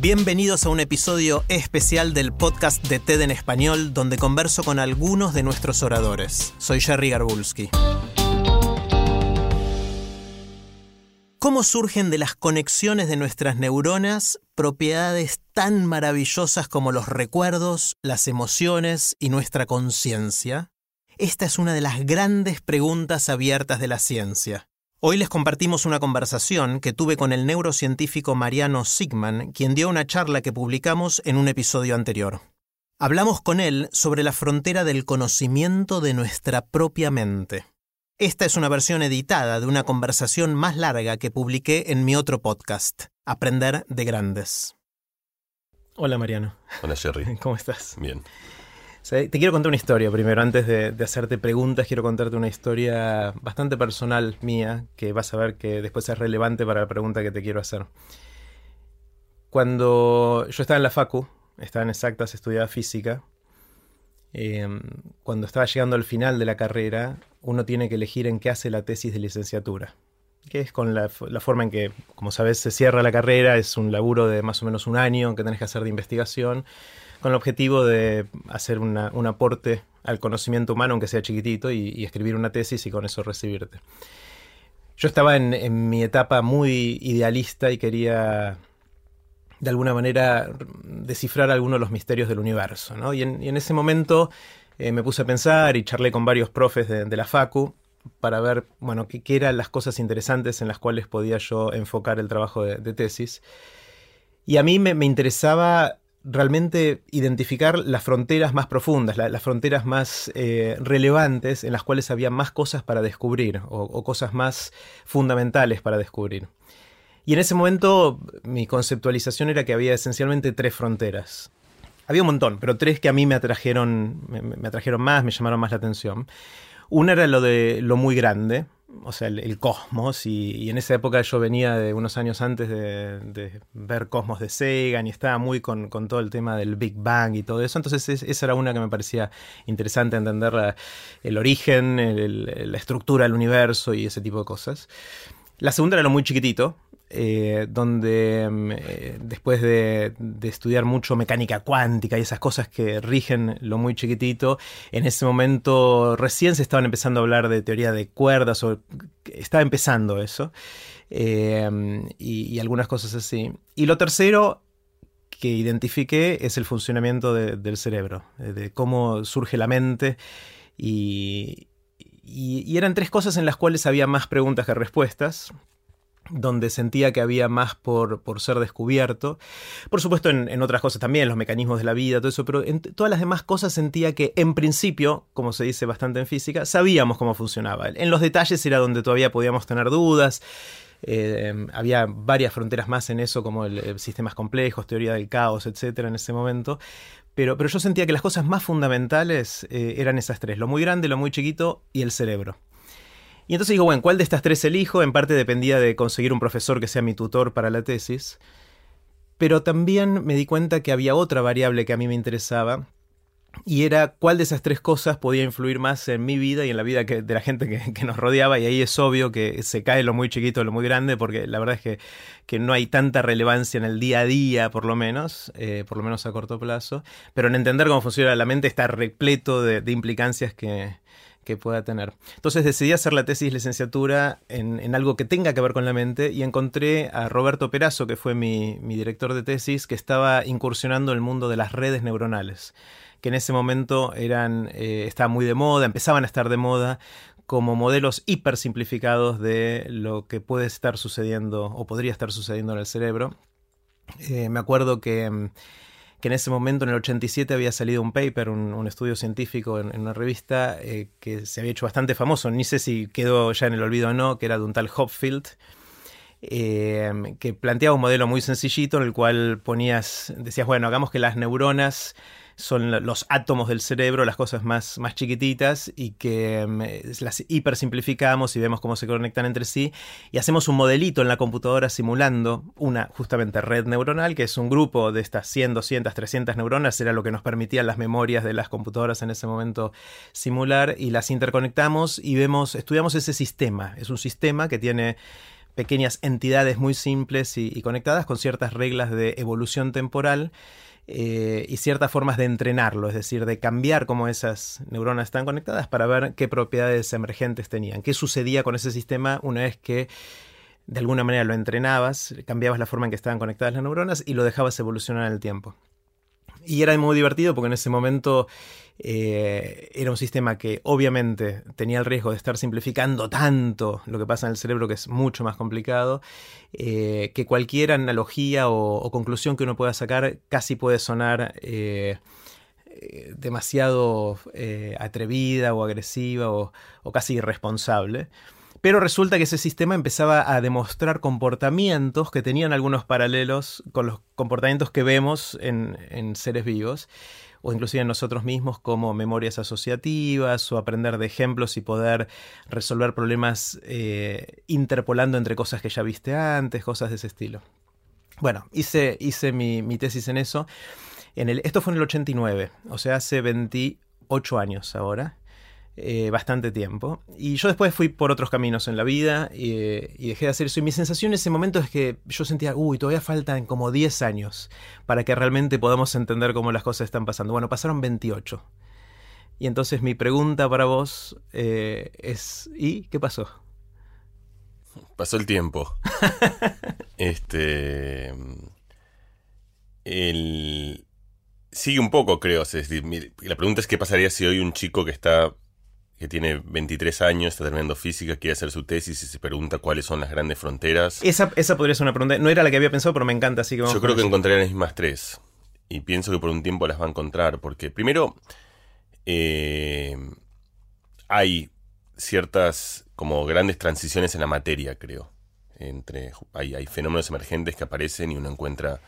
Bienvenidos a un episodio especial del podcast de TED en español, donde converso con algunos de nuestros oradores. Soy Jerry Garbulski. ¿Cómo surgen de las conexiones de nuestras neuronas propiedades tan maravillosas como los recuerdos, las emociones y nuestra conciencia? Esta es una de las grandes preguntas abiertas de la ciencia. Hoy les compartimos una conversación que tuve con el neurocientífico Mariano Sigman, quien dio una charla que publicamos en un episodio anterior. Hablamos con él sobre la frontera del conocimiento de nuestra propia mente. Esta es una versión editada de una conversación más larga que publiqué en mi otro podcast, Aprender de Grandes. Hola Mariano. Hola Jerry. ¿Cómo estás? Bien. Te quiero contar una historia primero, antes de, hacerte preguntas, quiero contarte una historia bastante personal mía, que vas a ver que después es relevante para la pregunta que te quiero hacer. Cuando yo estaba en la Facu, estaba en exactas, estudiaba física, em, cuando estaba llegando al final de la carrera, uno tiene que elegir en qué hace la tesis de licenciatura, que es con la, forma en que, como sabes, se cierra la carrera, es un laburo de más o menos un año que tenés que hacer de investigación con el objetivo de hacer un aporte al conocimiento humano, aunque sea chiquitito, y, escribir una tesis y con eso recibirte. Yo estaba en, mi etapa muy idealista y quería de alguna manera descifrar algunos de los misterios del universo. Y, en, ese momento eh, me puse a pensar y charlé con varios profes de, la Facu para ver bueno, qué, eran las cosas interesantes en las cuales podía yo enfocar el trabajo de, tesis. Y a mí me interesaba realmente identificar las fronteras más profundas, las fronteras más eh, relevantes en las cuales había más cosas para descubrir o, cosas más fundamentales para descubrir. Y en ese momento mi conceptualización era que había esencialmente tres fronteras. Había un montón, pero tres que a mí me atrajeron, me atrajeron más, me llamaron más la atención. Una era lo de lo muy grande, o sea, el, cosmos, y, en esa época yo venía de unos años antes de, ver Cosmos de Sagan y estaba muy con, todo el tema del Big Bang y todo eso, entonces esa era una que me parecía interesante entender el origen, la estructura del universo y ese tipo de cosas. La segunda era lo muy chiquitito, eh, donde mm, eh, después de, estudiar mucho mecánica cuántica y esas cosas que rigen lo muy chiquitito, en ese momento recién se estaban empezando a hablar de teoría de cuerdas, o estaba empezando eso, eh, y, algunas cosas así. Y lo tercero que identifiqué es el funcionamiento del cerebro, de cómo surge la mente y, y, eran tres cosas en las cuales había más preguntas que respuestas donde sentía que había más por, por ser descubierto. Por supuesto, en, otras cosas también, los mecanismos de la vida, todo eso, pero en todas las demás cosas sentía que, en principio, como se dice bastante en física, sabíamos cómo funcionaba. En los detalles era donde todavía podíamos tener dudas. Eh, había varias fronteras más en eso, como el, sistemas complejos, teoría del caos, etcétera, en ese momento. Pero, pero yo sentía que las cosas más fundamentales eh, eran esas tres: lo muy grande, lo muy chiquito y el cerebro. Y entonces digo, bueno, ¿cuál de estas tres elijo? En parte dependía de conseguir un profesor que sea mi tutor para la tesis. Pero también me di cuenta que había otra variable que a mí me interesaba, y era cuál de esas tres cosas podía influir más en mi vida y en la vida de la gente que, nos rodeaba. Y ahí es obvio que se cae lo muy chiquito, lo muy grande, porque la verdad es que, que no hay tanta relevancia en el día a día, por lo menos, eh, por lo menos a corto plazo. Pero en entender cómo funciona la mente está repleto de implicancias que, que pueda tener. Entonces decidí hacer la tesis licenciatura en, algo que tenga que ver con la mente y encontré a Roberto Perazo, que fue mi, director de tesis, que estaba incursionando en el mundo de las redes neuronales, que en ese momento eran, eh, estaban muy de moda, empezaban a estar de moda como modelos hiper simplificados de lo que puede estar sucediendo o podría estar sucediendo en el cerebro. Eh, me acuerdo que que en ese momento, en el 87, había salido un paper, un, estudio científico en, una revista eh, que se había hecho bastante famoso, ni sé si quedó ya en el olvido o no, que era de un tal Hopfield, eh, que planteaba un modelo muy sencillito en el cual ponías, decías, bueno, hagamos que las neuronas son los átomos del cerebro, las cosas más, más chiquititas y que mm, las hipersimplificamos y vemos cómo se conectan entre sí. Y hacemos un modelito en la computadora simulando una justamente red neuronal que es un grupo de estas 100, 200, 300 neuronas, era lo que nos permitían las memorias de las computadoras en ese momento simular y las interconectamos y vemos, estudiamos ese sistema, es un sistema que tiene pequeñas entidades muy simples y conectadas con ciertas reglas de evolución temporal eh, y ciertas formas de entrenarlo, es decir, de cambiar cómo esas neuronas están conectadas para ver qué propiedades emergentes tenían, qué sucedía con ese sistema una vez que de alguna manera lo entrenabas, cambiabas la forma en que estaban conectadas las neuronas y lo dejabas evolucionar en el tiempo. Y era muy divertido porque en ese momento eh, era un sistema que obviamente tenía el riesgo de estar simplificando tanto lo que pasa en el cerebro, que es mucho más complicado, eh, que cualquier analogía o, conclusión que uno pueda sacar casi puede sonar eh, demasiado atrevida o agresiva o, o casi irresponsable. Pero resulta que ese sistema empezaba a demostrar comportamientos que tenían algunos paralelos con los comportamientos que vemos en, seres vivos o inclusive en nosotros mismos como memorias asociativas o aprender de ejemplos y poder resolver problemas eh, interpolando entre cosas que ya viste antes, cosas de ese estilo. Bueno, hice, hice mi, mi tesis en eso. En el, esto fue en el 89, o sea, hace 28 años ahora. Eh, bastante tiempo. Y yo después fui por otros caminos en la vida y, dejé de hacer eso. Y mi sensación en ese momento es que yo sentía, uy, todavía faltan como 10 años para que realmente podamos entender cómo las cosas están pasando. Bueno, pasaron 28. Y entonces mi pregunta para vos eh, es, ¿y qué pasó? Pasó el tiempo. este... El... Sigue un poco, creo. la pregunta es qué pasaría si hoy un chico que está que tiene 23 años, está terminando física, quiere hacer su tesis y se pregunta cuáles son las grandes fronteras. Esa, esa podría ser una pregunta. No era la que había pensado, pero me encanta, así que Yo creo que encontraría las mismas tres. Y pienso que por un tiempo las va a encontrar. Porque primero, eh, hay ciertas como grandes transiciones en la materia, creo. Entre, hay, hay fenómenos emergentes que aparecen y uno encuentra...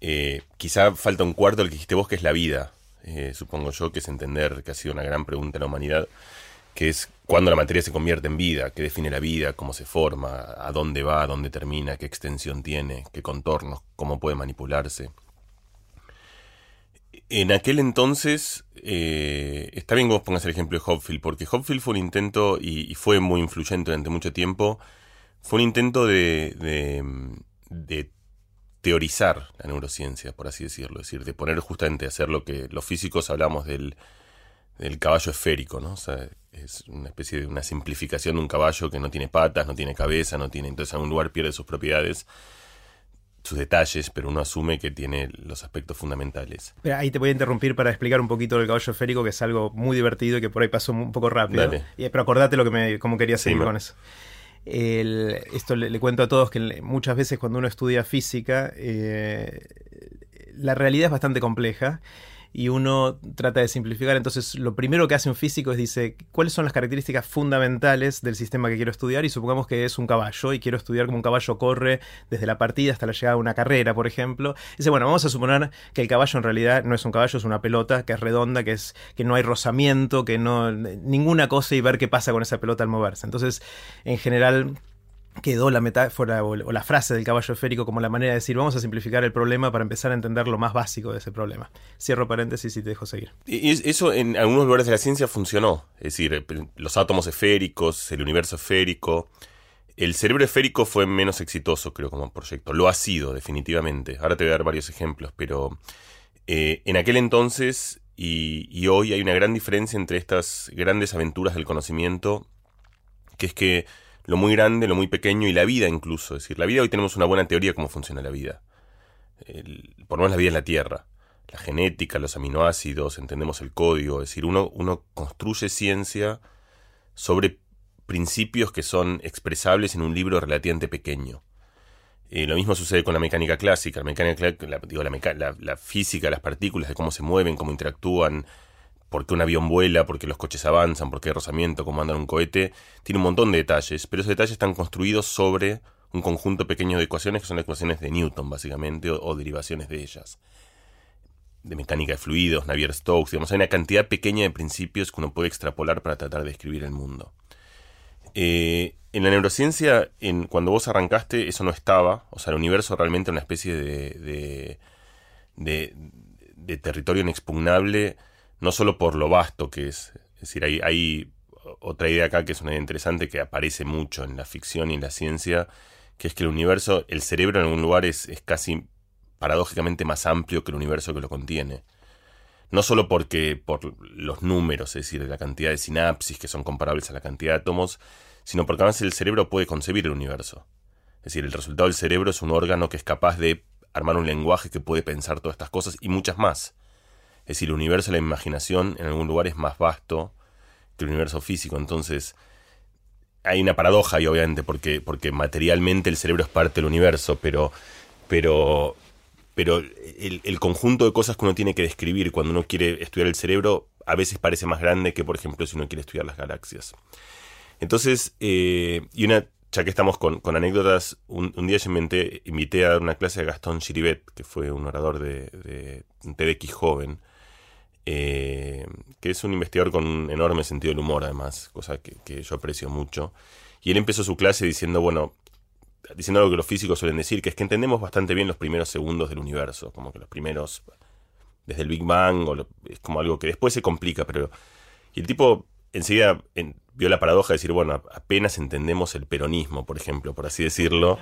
Eh, quizá falta un cuarto del que dijiste vos, que es la vida eh, supongo yo, que es entender que ha sido una gran pregunta en la humanidad, que es cuándo la materia se convierte en vida, qué define la vida, cómo se forma, a dónde va, a dónde termina, qué extensión tiene, qué contornos, cómo puede manipularse. En aquel entonces, eh, está bien que vos pongas el ejemplo de Hopfield, porque Hopfield fue un intento, y, fue muy influyente durante mucho tiempo, fue un intento de, de teorizar la neurociencia, por así decirlo, es decir, de poner justamente a hacer lo que los físicos hablamos del, del caballo esférico, ¿no? O sea, es una especie de una simplificación de un caballo que no tiene patas, no tiene cabeza, no tiene, entonces en un lugar pierde sus propiedades, sus detalles, pero uno asume que tiene los aspectos fundamentales. ahí te voy a interrumpir para explicar un poquito del caballo esférico, que es algo muy divertido y que por ahí pasó un poco rápido. pero acordate lo que me, cómo quería seguir con eso esto le, cuento a todos que muchas veces cuando uno estudia física, eh, la realidad es bastante compleja y uno trata de simplificar. Entonces, lo primero que hace un físico es dice, ¿cuáles son las características fundamentales del sistema que quiero estudiar? Y supongamos que es un caballo y quiero estudiar cómo un caballo corre desde la partida hasta la llegada de una carrera, por ejemplo. dice, bueno, vamos a suponer que el caballo en realidad no es un caballo, es una pelota que es redonda, que es que no hay rozamiento, que no ninguna cosa y ver qué pasa con esa pelota al moverse. Entonces, en general quedó la metáfora o la frase del caballo esférico como la manera de decir vamos a simplificar el problema para empezar a entender lo más básico de ese problema. Cierro paréntesis y te dejo seguir. Y eso en algunos lugares de la ciencia funcionó, es decir, eh, los átomos esféricos, el universo esférico. El cerebro esférico fue menos exitoso, creo, como proyecto. Lo ha sido, definitivamente. Ahora te voy a dar varios ejemplos, pero eh, en aquel entonces y, y hoy hay una gran diferencia entre estas grandes aventuras del conocimiento, que es que lo muy grande, lo muy pequeño y la vida incluso. Es decir, la vida hoy tenemos una buena teoría de cómo funciona la vida. por lo menos la vida en la Tierra. La genética, los aminoácidos, entendemos el código. Es decir, uno, uno construye ciencia sobre principios que son expresables en un libro relativamente pequeño. Eh, lo mismo sucede con la mecánica clásica. La mecánica, la, digo, la, la, física, las partículas, de cómo se mueven, cómo interactúan, por qué un avión vuela, por qué los coches avanzan, por qué hay rozamiento, cómo andan un cohete. Tiene un montón de detalles, pero esos detalles están construidos sobre un conjunto pequeño de ecuaciones que son ecuaciones de Newton, básicamente, o, derivaciones de ellas. De mecánica de fluidos, Navier-Stokes, digamos, hay una cantidad pequeña de principios que uno puede extrapolar para tratar de describir el mundo. Eh, en la neurociencia, en, cuando vos arrancaste, eso no estaba. O sea, el universo realmente era una especie de, de, de, territorio inexpugnable, no solo por lo vasto que es. Es decir, hay, otra idea acá que es una idea interesante que aparece mucho en la ficción y en la ciencia, que es que el universo, el cerebro en algún lugar es, es casi paradójicamente más amplio que el universo que lo contiene. No solo porque por los números, es decir, la cantidad de sinapsis que son comparables a la cantidad de átomos, sino porque además el cerebro puede concebir el universo. Es decir, el resultado del cerebro es un órgano que es capaz de armar un lenguaje que puede pensar todas estas cosas y muchas más. Es decir, el universo de la imaginación en algún lugar es más vasto que el universo físico. Entonces, hay una paradoja ahí, obviamente, porque, porque materialmente el cerebro es parte del universo, pero, pero, pero el, conjunto de cosas que uno tiene que describir cuando uno quiere estudiar el cerebro a veces parece más grande que, por ejemplo, si uno quiere estudiar las galaxias. Entonces, eh, y una, ya que estamos con, anécdotas, un, día yo inventé, invité a dar una clase a Gastón Chiribet, que fue un orador de, de joven, eh, que es un investigador con un enorme sentido del humor, además, cosa que, yo aprecio mucho. Y él empezó su clase diciendo, bueno, diciendo algo que los físicos suelen decir, que es que entendemos bastante bien los primeros segundos del universo, como que los primeros, desde el Big Bang, o es como algo que después se complica, pero... Y el tipo enseguida vio la paradoja de decir, bueno, apenas entendemos el peronismo, por ejemplo, por así decirlo,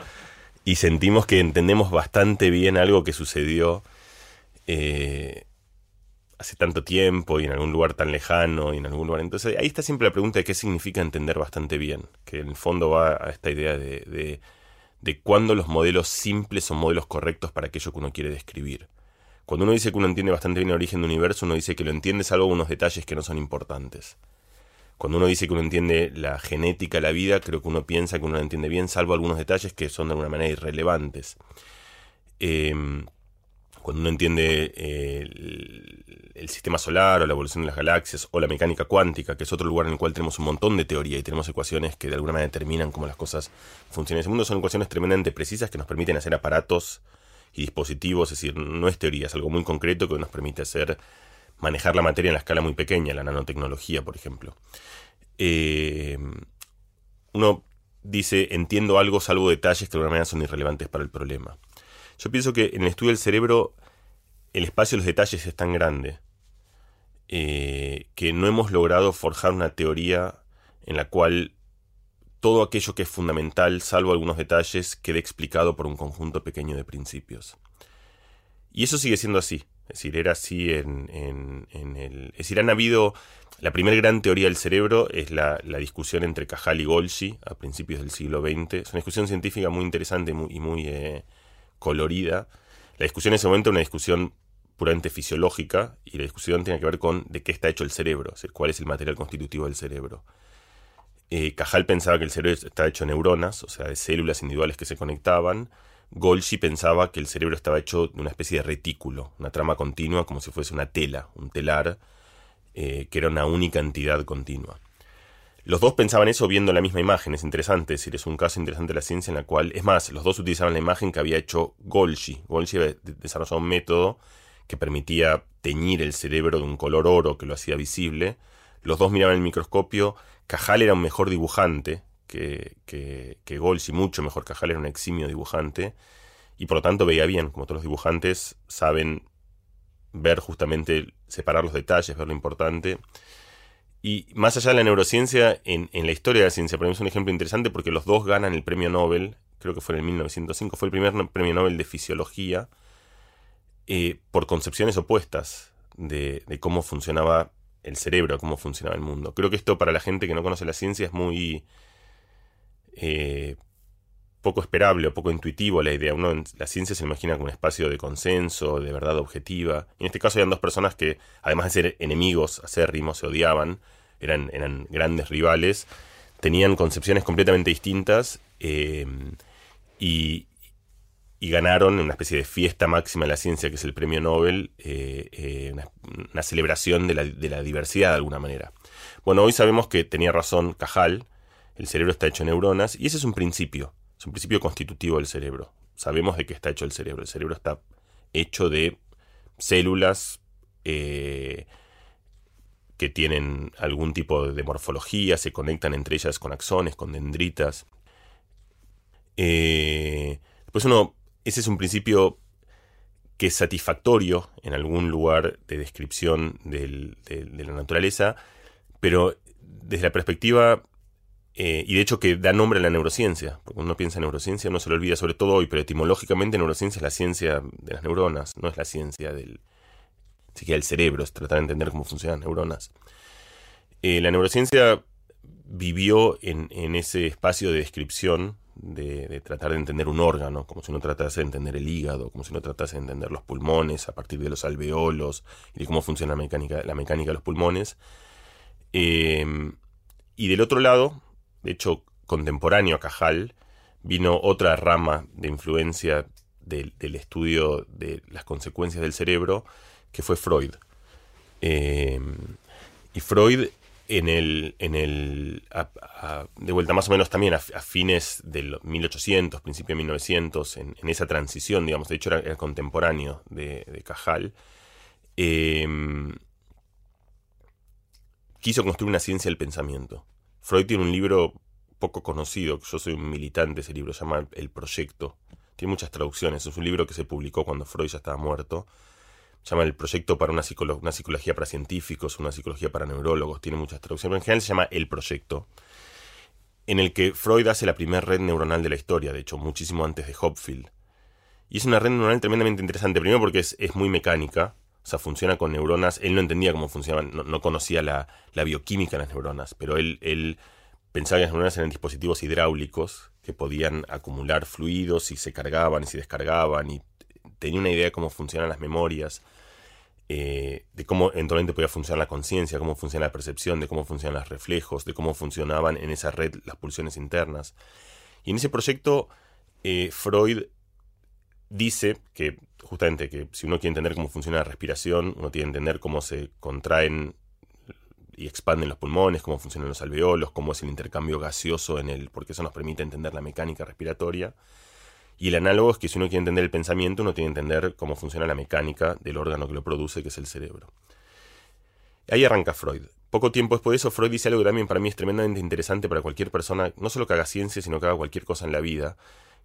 y sentimos que entendemos bastante bien algo que sucedió eh, hace tanto tiempo y en algún lugar tan lejano y en algún lugar. Entonces ahí está siempre la pregunta de qué significa entender bastante bien, que en el fondo va a esta idea de, de, cuándo los modelos simples son modelos correctos para aquello que uno quiere describir. Cuando uno dice que uno entiende bastante bien el origen del universo, uno dice que lo entiende salvo unos detalles que no son importantes. Cuando uno dice que uno entiende la genética la vida, creo que uno piensa que uno la entiende bien, salvo algunos detalles que son de alguna manera irrelevantes. Em, cuando uno entiende eh, el, sistema solar o la evolución de las galaxias o la mecánica cuántica, que es otro lugar en el cual tenemos un montón de teoría y tenemos ecuaciones que de alguna manera determinan cómo las cosas funcionan en ese mundo, son ecuaciones tremendamente precisas que nos permiten hacer aparatos y dispositivos, es decir, no es teoría, es algo muy concreto que nos permite hacer manejar la materia en la escala muy pequeña, la nanotecnología, por ejemplo. Eh, uno dice, entiendo algo salvo detalles que de alguna manera son irrelevantes para el problema. Yo pienso que en el estudio del cerebro el espacio de los detalles es tan grande eh, que no hemos logrado forjar una teoría en la cual todo aquello que es fundamental, salvo algunos detalles, quede explicado por un conjunto pequeño de principios. Y eso sigue siendo así. Es decir, era así en, el... Es decir, han habido... La primera gran teoría del cerebro es la, discusión entre Cajal y Golgi a principios del siglo XX. Es una discusión científica muy interesante y muy, eh, colorida. La discusión en ese momento era una discusión puramente fisiológica y la discusión tiene que ver con de qué está hecho el cerebro, es cuál es el material constitutivo del cerebro. Eh, Cajal pensaba que el cerebro está hecho de neuronas, o sea, de células individuales que se conectaban, Golgi pensaba que el cerebro estaba hecho de una especie de retículo, una trama continua, como si fuese una tela, un telar, eh, que era una única entidad continua. Los dos pensaban eso viendo la misma imagen, es interesante, es decir, es un caso interesante de la ciencia en la cual, es más, los dos utilizaban la imagen que había hecho Golgi. Golgi había desarrollado un método que permitía teñir el cerebro de un color oro que lo hacía visible. Los dos miraban el microscopio, Cajal era un mejor dibujante, que, que, que Golsi, mucho mejor que era un eximio dibujante, y por lo tanto veía bien, como todos los dibujantes saben ver justamente, separar los detalles, ver lo importante. Y más allá de la neurociencia, en, en la historia de la ciencia, para mí es un ejemplo interesante porque los dos ganan el premio Nobel, creo que fue en el 1905, fue el primer premio Nobel de fisiología, eh, por concepciones opuestas de, cómo funcionaba el cerebro, cómo funcionaba el mundo. Creo que esto para la gente que no conoce la ciencia es muy eh, poco esperable o poco intuitivo la idea. Uno la ciencia se imagina como un espacio de consenso, de verdad objetiva. En este caso eran dos personas que, además de ser enemigos acérrimos, se odiaban, eran, eran grandes rivales, tenían concepciones completamente distintas eh, y, y ganaron una especie de fiesta máxima de la ciencia, que es el premio Nobel, eh, eh, una, celebración de la, de la, diversidad de alguna manera. Bueno, hoy sabemos que tenía razón Cajal, el cerebro está hecho de neuronas, y ese es un principio, es un principio constitutivo del cerebro. Sabemos de qué está hecho el cerebro. El cerebro está hecho de células eh, que tienen algún tipo de morfología, se conectan entre ellas con axones, con dendritas. pues uno ese es un principio que es satisfactorio en algún lugar de descripción de, la naturaleza, pero desde la perspectiva, eh, y de hecho que da nombre a la neurociencia, porque uno piensa en neurociencia, no se lo olvida, sobre todo hoy, pero etimológicamente neurociencia es la ciencia de las neuronas, no es la ciencia del, siquiera del cerebro, es tratar de entender cómo funcionan las neuronas. Eh, la neurociencia vivió en, en, ese espacio de descripción de, tratar de entender un órgano, como si uno tratase de entender el hígado, como si uno tratase de entender los pulmones a partir de los alveolos y de cómo funciona la mecánica, la mecánica de los pulmones. Eh, y del otro lado, de hecho, contemporáneo a Cajal, vino otra rama de influencia del, estudio de las consecuencias del cerebro, que fue Freud. Eh, y Freud en el, en el de vuelta más o menos también a, fines del 1800, principio de 1900, en, esa transición, digamos, de hecho era, contemporáneo de, Cajal, em, quiso construir una ciencia del pensamiento. Freud tiene un libro poco conocido, yo soy un militante de ese libro, se llama El Proyecto. Tiene muchas traducciones, es un libro que se publicó cuando Freud ya estaba muerto se llama el proyecto para una, psicología para científicos, una psicología para neurólogos, tiene muchas traducciones, pero en general se llama El Proyecto, en el que Freud hace la primera red neuronal de la historia, de hecho, muchísimo antes de Hopfield. Y es una red neuronal tremendamente interesante, primero porque es, muy mecánica, o sea, funciona con neuronas, él no entendía cómo funcionaban, no, conocía la, bioquímica de las neuronas, pero él, él pensaba que las neuronas eran dispositivos hidráulicos que podían acumular fluidos y se cargaban y se descargaban y tenía una idea de cómo funcionan las memorias, eh, de cómo eventualmente podía funcionar la conciencia, cómo funciona la percepción, de cómo funcionan los reflejos, de cómo funcionaban en esa red las pulsiones internas. Y en ese proyecto, eh, Freud dice que justamente que si uno quiere entender cómo funciona la respiración, uno tiene que entender cómo se contraen y expanden los pulmones, cómo funcionan los alveolos, cómo es el intercambio gaseoso en el, porque eso nos permite entender la mecánica respiratoria. Y el análogo es que si uno quiere entender el pensamiento, uno tiene que entender cómo funciona la mecánica del órgano que lo produce, que es el cerebro. Ahí arranca Freud. Poco tiempo después de eso, Freud dice algo que también para mí es tremendamente interesante para cualquier persona, no solo que haga ciencia, sino que haga cualquier cosa en la vida,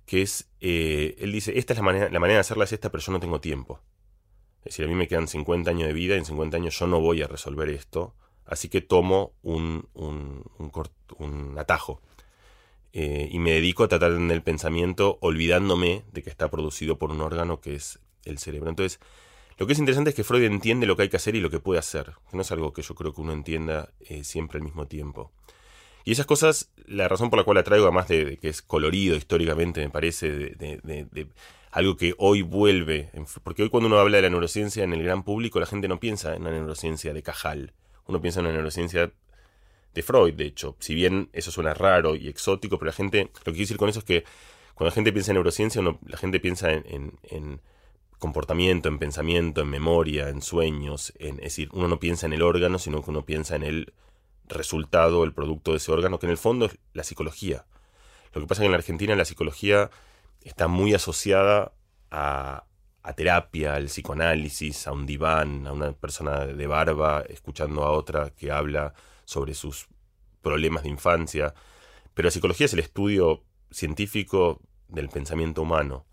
que es, eh, él dice, esta es la manera, la manera de hacerla es esta, pero yo no tengo tiempo. Es decir, a mí me quedan 50 años de vida y en 50 años yo no voy a resolver esto, así que tomo un, un, un atajo. Eh, y me dedico a tratar en el pensamiento olvidándome de que está producido por un órgano que es el cerebro. Entonces, lo que es interesante es que Freud entiende lo que hay que hacer y lo que puede hacer, no es algo que yo creo que uno entienda eh, siempre al mismo tiempo. Y esas cosas, la razón por la cual la traigo, además de, que es colorido históricamente, me parece, de, algo que hoy vuelve, porque hoy cuando uno habla de la neurociencia en el gran público, la gente no piensa en la neurociencia de Cajal, uno piensa en una neurociencia de Freud, de hecho. Si bien eso suena raro y exótico, pero la gente, lo que quiero decir con eso es que cuando la gente piensa en neurociencia, la gente piensa en, comportamiento, en pensamiento, en memoria, en sueños, en, es decir, uno no piensa en el órgano, sino que uno piensa en el resultado, el producto de ese órgano, que en el fondo es la psicología. Lo que pasa es que en la Argentina la psicología está muy asociada a, a terapia, al psicoanálisis, a un diván, a una persona de barba escuchando a otra que habla sobre sus problemas de infancia, pero la psicología es el estudio científico del pensamiento humano.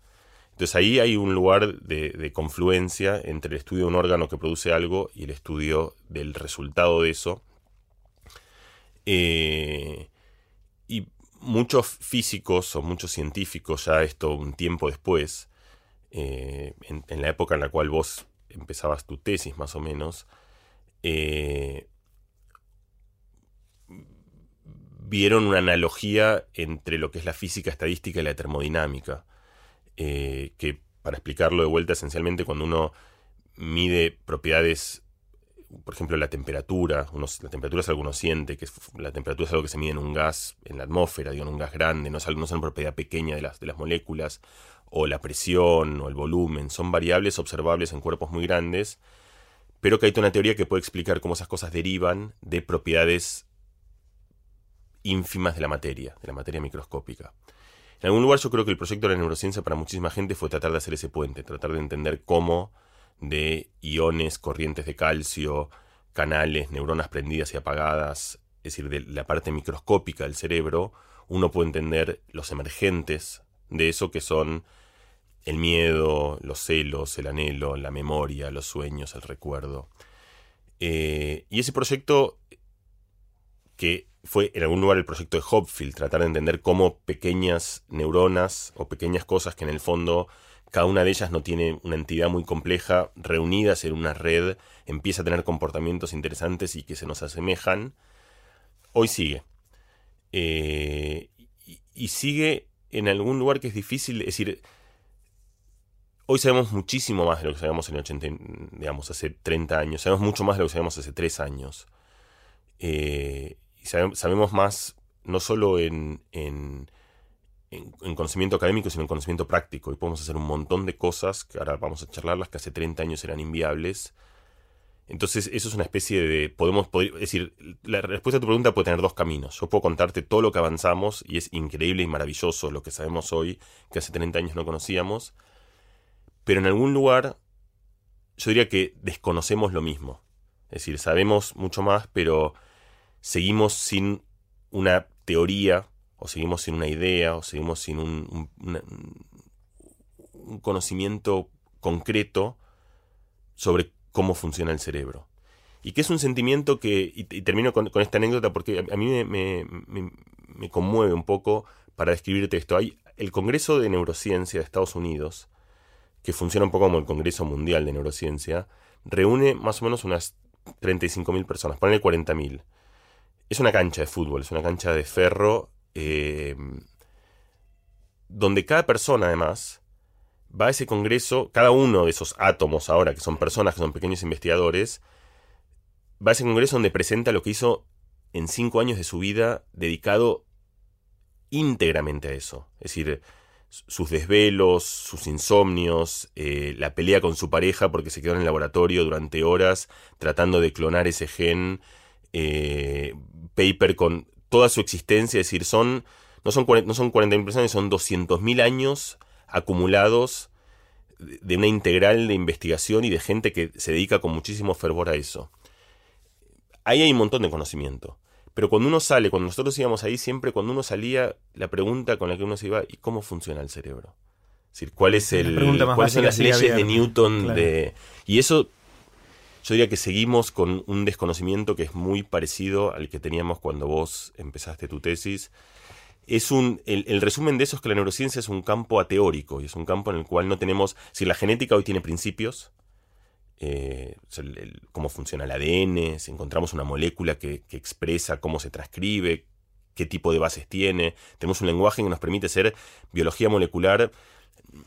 Entonces ahí hay un lugar de, confluencia entre el estudio de un órgano que produce algo y el estudio del resultado de eso. Eh, y muchos físicos o muchos científicos, ya esto un tiempo después, eh, en, la época en la cual vos empezabas tu tesis más o menos, eh, vieron una analogía entre lo que es la física estadística y la termodinámica, que para explicarlo de vuelta esencialmente cuando uno mide propiedades, por ejemplo la temperatura, la temperatura es algo que uno siente, que la temperatura es algo que se mide en un gas, en la atmósfera, digo, en un gas grande, no es, algo, no es una propiedad pequeña de las, de las moléculas, o la presión o el volumen, son variables observables en cuerpos muy grandes, pero que hay una teoría que puede explicar cómo esas cosas derivan de propiedades ínfimas de la materia, de la materia microscópica. En algún lugar yo creo que el proyecto de la neurociencia para muchísima gente fue tratar de hacer ese puente, tratar de entender cómo de iones, corrientes de calcio, canales, neuronas prendidas y apagadas, es decir, de la parte microscópica del cerebro, uno puede entender los emergentes de eso que son el miedo, los celos, el anhelo, la memoria, los sueños, el recuerdo. Eh, y ese proyecto, que fue en algún lugar el proyecto de Hopfield, tratar de entender cómo pequeñas neuronas o pequeñas cosas que en el fondo cada una de ellas no tiene una entidad muy compleja, reunidas en una red, empieza a tener comportamientos interesantes y que se nos asemejan, hoy sigue. Eh, y, sigue en algún lugar que es difícil, es decir, hoy sabemos muchísimo más de lo que sabíamos en el 80, digamos, hace 30 años, sabemos mucho más de lo que sabíamos hace 3 años. Eh, y sabemos más no solo en, en, en, conocimiento académico, sino en conocimiento práctico. Y podemos hacer un montón de cosas, que ahora vamos a charlarlas, que hace 30 años eran inviables, entonces, eso es una especie de. Podemos. Es decir, la respuesta a tu pregunta puede tener dos caminos. Yo puedo contarte todo lo que avanzamos y es increíble y maravilloso lo que sabemos hoy, que hace 30 años no conocíamos. Pero en algún lugar, yo diría que desconocemos lo mismo. Es decir, sabemos mucho más, pero seguimos sin una teoría, o seguimos sin una idea, o seguimos sin un, conocimiento concreto sobre cómo funciona el cerebro. Y que es un sentimiento que, y, termino con, esta anécdota porque a, mí me, conmueve un poco para describirte esto. Hay el Congreso de Neurociencia de Estados Unidos, que funciona un poco como el Congreso Mundial de Neurociencia, reúne más o menos unas 35.000 personas, ponle 40.000. Es una cancha de fútbol, es una cancha de ferro, eh, donde cada persona además va a ese congreso, cada uno de esos átomos ahora, que son personas, que son pequeños investigadores, va a ese congreso donde presenta lo que hizo en cinco años de su vida dedicado íntegramente a eso. Es decir, sus desvelos, sus insomnios, eh, la pelea con su pareja porque se quedó en el laboratorio durante horas tratando de clonar ese gen, eh, paper con toda su existencia, es decir, son, no son, no son 40.000 personas, son 200.000 años acumulados de una integral de investigación y de gente que se dedica con muchísimo fervor a eso. Ahí hay un montón de conocimiento. Pero cuando uno sale, cuando nosotros íbamos ahí, siempre cuando uno salía, la pregunta con la que uno se iba, ¿y cómo funciona el cerebro? Es decir, ¿cuál es el, ¿cuáles son las leyes de Newton? De, y eso, yo diría que seguimos con un desconocimiento que es muy parecido al que teníamos cuando vos empezaste tu tesis. Es un, el, resumen de eso es que la neurociencia es un campo ateórico y es un campo en el cual no tenemos, si la genética hoy tiene principios, eh, cómo funciona el ADN, si encontramos una molécula que, expresa cómo se transcribe, qué tipo de bases tiene, tenemos un lenguaje que nos permite ser biología molecular,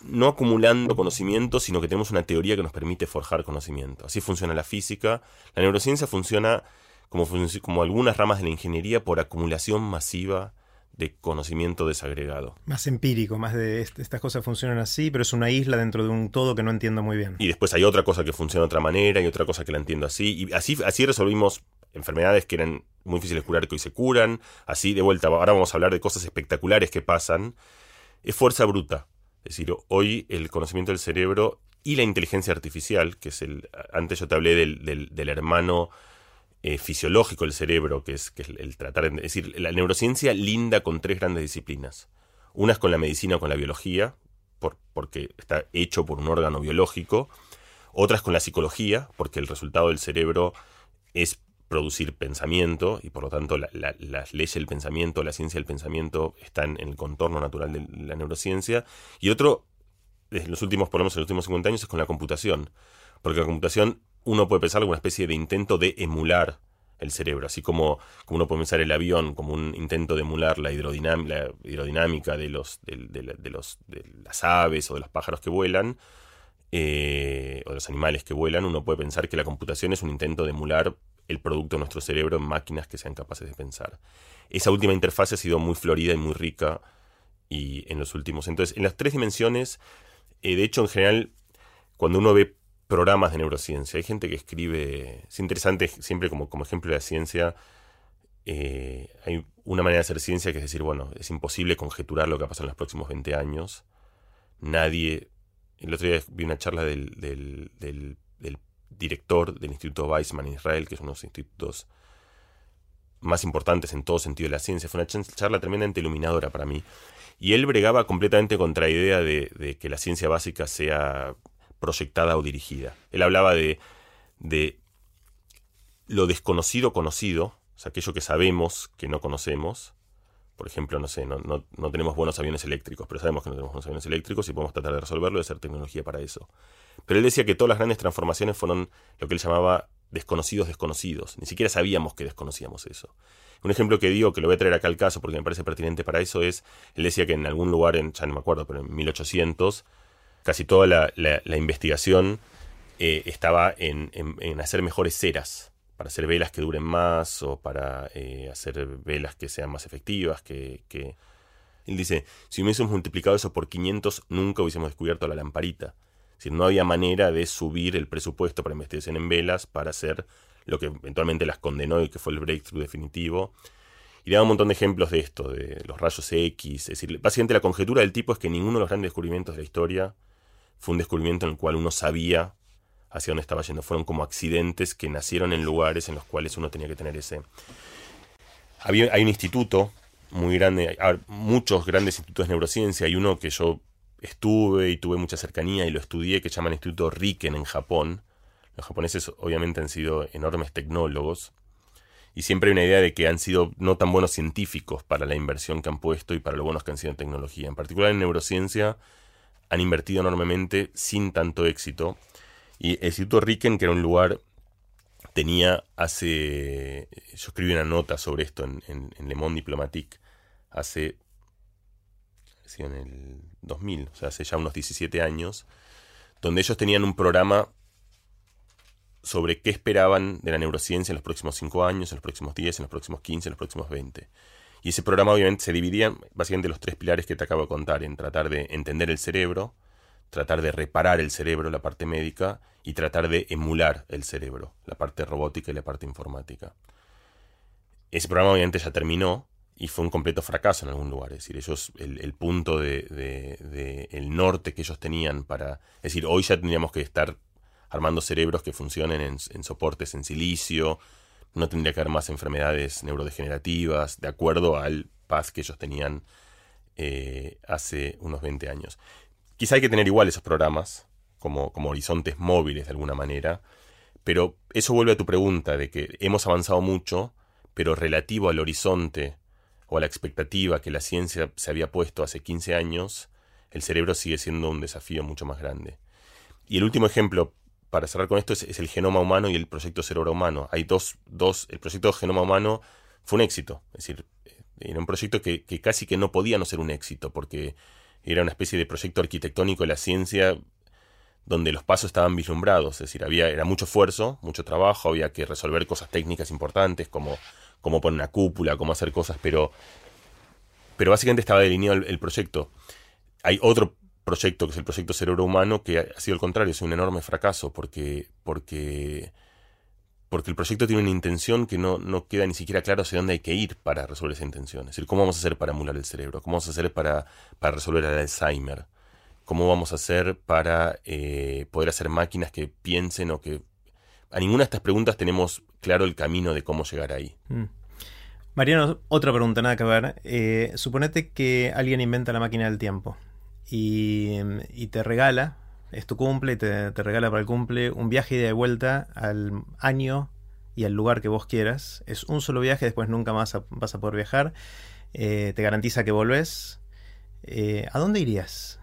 no acumulando conocimiento, sino que tenemos una teoría que nos permite forjar conocimiento. Así funciona la física. La neurociencia funciona como, como algunas ramas de la ingeniería por acumulación masiva de conocimiento desagregado. Más empírico, más de estas cosas funcionan así, pero es una isla dentro de un todo que no entiendo muy bien. Y después hay otra cosa que funciona de otra manera y otra cosa que la entiendo así. Y así, así resolvimos enfermedades que eran muy difíciles de curar que hoy se curan. Así, de vuelta, ahora vamos a hablar de cosas espectaculares que pasan. Es fuerza bruta. Es decir, hoy el conocimiento del cerebro y la inteligencia artificial, que es el... Antes yo te hablé del, del, hermano eh, fisiológico del cerebro, que es, que el tratar, es decir, la neurociencia linda con tres grandes disciplinas. Una es con la medicina o con la biología, por, porque está hecho por un órgano biológico. Otra es con la psicología, porque el resultado del cerebro es producir pensamiento y por lo tanto las leyes del pensamiento, la ciencia del pensamiento están en el contorno natural de la neurociencia. Y otro, desde los últimos, por lo menos en los últimos 50 años, es con la computación. Porque la computación uno puede pensar como una especie de intento de emular el cerebro, así como, como uno puede pensar el avión como un intento de emular la, hidrodinámica de, los, de, los, de las aves o de los pájaros que vuelan, eh, o de los animales que vuelan, uno puede pensar que la computación es un intento de emular el producto de nuestro cerebro en máquinas que sean capaces de pensar. Esa última interfaz ha sido muy florida y muy rica y en los últimos. Entonces, en las tres dimensiones, eh, de hecho, en general, cuando uno ve programas de neurociencia, hay gente que escribe, es interesante, siempre como, como ejemplo de la ciencia, eh, hay una manera de hacer ciencia que es decir, bueno, es imposible conjeturar lo que va a pasar en los próximos 20 años. Nadie. El otro día vi una charla del, director del Instituto Weizmann en Israel, que es uno de los institutos más importantes en todo sentido de la ciencia. Fue una charla tremendamente iluminadora para mí. Y él bregaba completamente contra la idea de, que la ciencia básica sea proyectada o dirigida. Él hablaba de, de lo desconocido conocido, o sea, aquello que sabemos que no conocemos. Por ejemplo, no sé, no, tenemos buenos aviones eléctricos, pero sabemos que no tenemos buenos aviones eléctricos y podemos tratar de resolverlo y hacer tecnología para eso. Pero él decía que todas las grandes transformaciones fueron lo que él llamaba desconocidos desconocidos. Ni siquiera sabíamos que desconocíamos eso. Un ejemplo que digo, que lo voy a traer acá al caso porque me parece pertinente para eso, es, él decía que en algún lugar, en, ya no me acuerdo, pero en 1800, casi toda la, investigación eh, estaba en, hacer mejores ceras, para hacer velas que duren más o para eh, hacer velas que sean más efectivas, que, que... Él dice, si hubiésemos multiplicado eso por 500, nunca hubiésemos descubierto la lamparita decir, no había manera de subir el presupuesto para investigación en velas para hacer lo que eventualmente las condenó y que fue el breakthrough definitivo. Y daba un montón de ejemplos de esto, de los rayos X. Es decir, básicamente la conjetura del tipo es que ninguno de los grandes descubrimientos de la historia fue un descubrimiento en el cual uno sabía hacia dónde estaba yendo. Fueron como accidentes que nacieron en lugares en los cuales uno tenía que tener ese. Hay un instituto muy grande, muchos grandes institutos de neurociencia. Hay uno que yo estuve y tuve mucha cercanía y lo estudié, que se llama el Instituto Riken en Japón. Los japoneses obviamente han sido enormes tecnólogos y siempre hay una idea de que han sido no tan buenos científicos para la inversión que han puesto y para lo buenos que han sido en tecnología. En particular en neurociencia han invertido enormemente sin tanto éxito. Y el Instituto Riken, que era un lugar, tenía hace... Yo escribí una nota sobre esto en, en Le Monde Diplomatique hace en el 2000, o sea, hace ya unos 17 años, donde ellos tenían un programa sobre qué esperaban de la neurociencia en los próximos 5 años, en los próximos 10, en los próximos 15, en los próximos 20. Y ese programa obviamente se dividía básicamente en los tres pilares que te acabo de contar, en tratar de entender el cerebro, tratar de reparar el cerebro, la parte médica, y tratar de emular el cerebro, la parte robótica y la parte informática. Ese programa obviamente ya terminó, y fue un completo fracaso en algún lugar. Es decir, ellos, el, punto de, el norte que ellos tenían para. Es decir, hoy ya tendríamos que estar armando cerebros que funcionen en, soportes en silicio, no tendría que haber más enfermedades neurodegenerativas, de acuerdo al paz que ellos tenían eh, hace unos 20 años. Quizá hay que tener igual esos programas, como, como horizontes móviles de alguna manera, pero eso vuelve a tu pregunta de que hemos avanzado mucho, pero relativo al horizonte o a la expectativa que la ciencia se había puesto hace 15 años, el cerebro sigue siendo un desafío mucho más grande. Y el último ejemplo, para cerrar con esto, es, el genoma humano y el proyecto cerebro humano. Hay dos, dos, el proyecto genoma humano fue un éxito, es decir, era un proyecto que, casi que no podía no ser un éxito, porque era una especie de proyecto arquitectónico de la ciencia donde los pasos estaban vislumbrados, es decir, había, era mucho esfuerzo, mucho trabajo, había que resolver cosas técnicas importantes como cómo poner una cúpula, cómo hacer cosas, pero, pero básicamente estaba delineado el, proyecto. Hay otro proyecto, que es el proyecto Cerebro Humano, que ha sido el contrario, es un enorme fracaso, porque, porque, porque el proyecto tiene una intención que no, no queda ni siquiera claro hacia dónde hay que ir para resolver esa intención. Es decir, ¿cómo vamos a hacer para emular el cerebro? ¿Cómo vamos a hacer para, para resolver el Alzheimer? ¿Cómo vamos a hacer para eh, poder hacer máquinas que piensen o que... A ninguna de estas preguntas tenemos claro el camino de cómo llegar ahí. Mm. Mariano, otra pregunta, nada que ver. Eh, suponete que alguien inventa la máquina del tiempo y, te regala, es tu cumple y te, regala para el cumple un viaje de vuelta al año y al lugar que vos quieras. Es un solo viaje, después nunca más vas a poder viajar. Eh, te garantiza que volvés. Eh, ¿A dónde irías?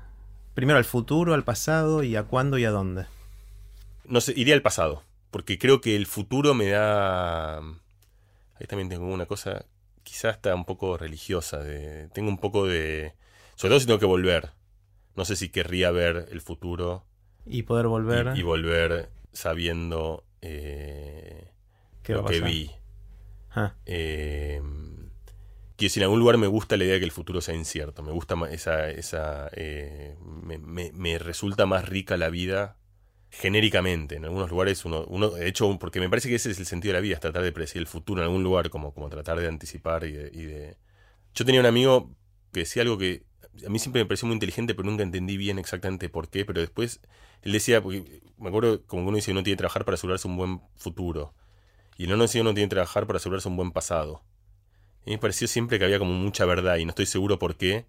Primero al futuro, al pasado y a cuándo y a dónde. No sé, iría al pasado porque creo que el futuro me da... Ahí también tengo una cosa, quizás está un poco religiosa, de... tengo un poco de... Sobre todo si tengo que volver. No sé si querría ver el futuro. Y poder volver. Y, volver sabiendo eh, lo que vi. Ah. Eh, que si en algún lugar me gusta la idea de que el futuro sea incierto. Me gusta esa. esa eh, me, resulta más rica la vida genéricamente. En algunos lugares uno, uno. De hecho, porque me parece que ese es el sentido de la vida, es tratar de predecir el futuro en algún lugar, como, como tratar de anticipar y de. Yo tenía un amigo que decía algo que a mí siempre me pareció muy inteligente, pero nunca entendí bien exactamente por qué. Pero después él decía, porque me acuerdo como uno dice uno tiene que trabajar para asegurarse un buen futuro. Y el no decía uno tiene que trabajar para asegurarse un buen pasado. Y me pareció siempre que había como mucha verdad y no estoy seguro por qué.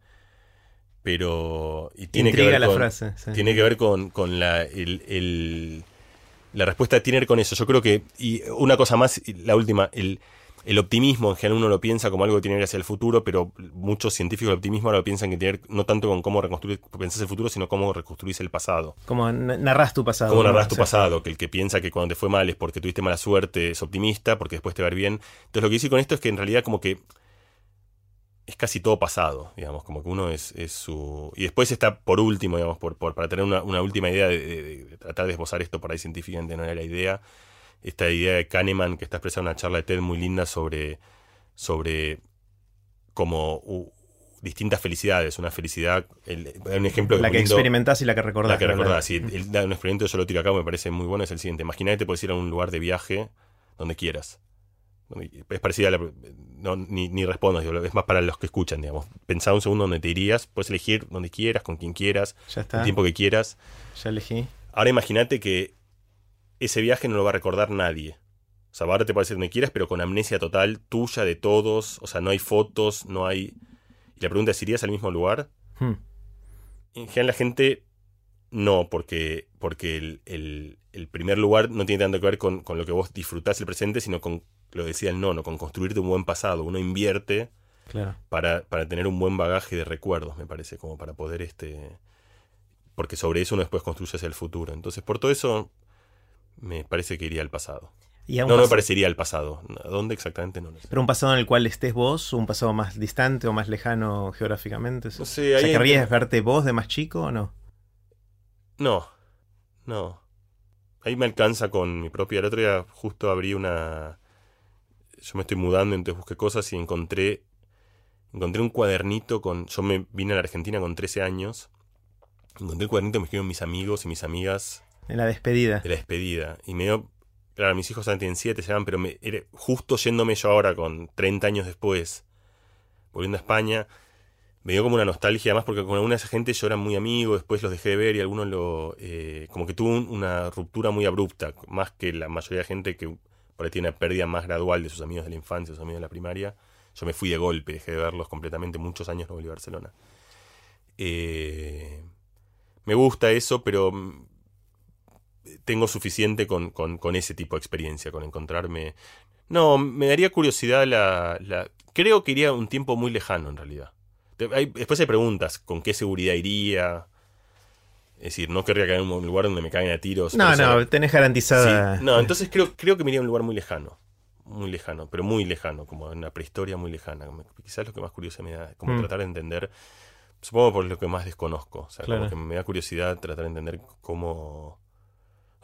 Pero. Y tiene que ver la con, frase. Tiene que ver con, con la, el, la respuesta tiene que ver con eso. Yo creo que. Y una cosa más, la última. El, el optimismo en general uno lo piensa como algo que tiene que ir hacia el futuro, pero muchos científicos del optimismo ahora lo piensan que tiene no tanto con cómo reconstruir, pensás el futuro, sino cómo reconstruís el pasado. Como narras tu pasado. Cómo narras tu pasado, que el que piensa que cuando te fue mal es porque tuviste mala suerte, es optimista, porque después te va a ir bien. Entonces lo que hice con esto es que en realidad como que es casi todo pasado, digamos, como que uno es, su... Y después está por último, digamos, por, para tener una, última idea de, tratar de esbozar esto por ahí científicamente no era la idea, esta idea de Kahneman que está expresada en una charla de TED muy linda sobre, sobre como distintas felicidades. Una felicidad, un ejemplo La que experimentás y la que recordás. La que recordás. El, un experimento, yo lo tiro acá, me parece muy bueno, es el siguiente. Imagínate que puedes ir a un lugar de viaje donde quieras. Es parecida a la, no, ni, ni respondo, es más para los que escuchan, digamos. Pensá un segundo donde te irías, puedes elegir donde quieras, con quien quieras, el tiempo que quieras. Ya elegí. Ahora imagínate que ese viaje no lo va a recordar nadie. O sea, ahora te puede decir donde quieras, pero con amnesia total tuya, de todos. O sea, no hay fotos, no hay... Y la pregunta es, ¿irías al mismo lugar? Hmm. En general la gente no, porque, porque el, el, primer lugar no tiene tanto que ver con, con, lo que vos disfrutás el presente, sino con, lo decía el nono, con construirte un buen pasado. Uno invierte para, para tener un buen bagaje de recuerdos, me parece, como para poder este... Porque sobre eso uno después construye hacia el futuro. Entonces, por todo eso, me parece que iría al pasado. no, me parecería al pasado. ¿A dónde exactamente? No lo sé. ¿Pero un pasado en el cual estés vos? ¿Un pasado más distante o más lejano geográficamente? No sé. ¿querrías verte vos de más chico o no? No. No. Ahí me alcanza con mi propia. El otro día justo abrí una. Yo me estoy mudando, entonces busqué cosas y encontré. Encontré un cuadernito con. Yo me vine a la Argentina con 13 años. Encontré el cuadernito que me escribieron mis amigos y mis amigas en la despedida. De la despedida. Y me dio. Claro, mis hijos ahora tienen 7, se van, pero me, justo yéndome yo ahora con 30 años después, volviendo a España, me dio como una nostalgia, además porque con alguna de esa gente yo era muy amigo, después los dejé de ver y algunos lo. Eh, como que tuvo una ruptura muy abrupta, más que la mayoría de gente que por ahí tiene una pérdida más gradual de sus amigos de la infancia, sus amigos de la primaria. Yo me fui de golpe, dejé de verlos completamente, muchos años no volví a Barcelona. Eh, me gusta eso, pero tengo suficiente con, con, ese tipo de experiencia, con encontrarme... No, me daría curiosidad la, la... Creo que iría un tiempo muy lejano en realidad. después hay preguntas, ¿con qué seguridad iría? Es decir, no querría caer en un lugar donde me caigan a tiros. No, no, tenés garantizada. No, entonces creo, creo que me iría a un lugar muy lejano. Muy lejano, pero muy lejano, como en una prehistoria muy lejana. Quizás lo que más curioso me da, como mm. tratar de entender, supongo por lo que más desconozco. O sea, como que me da curiosidad tratar de entender cómo,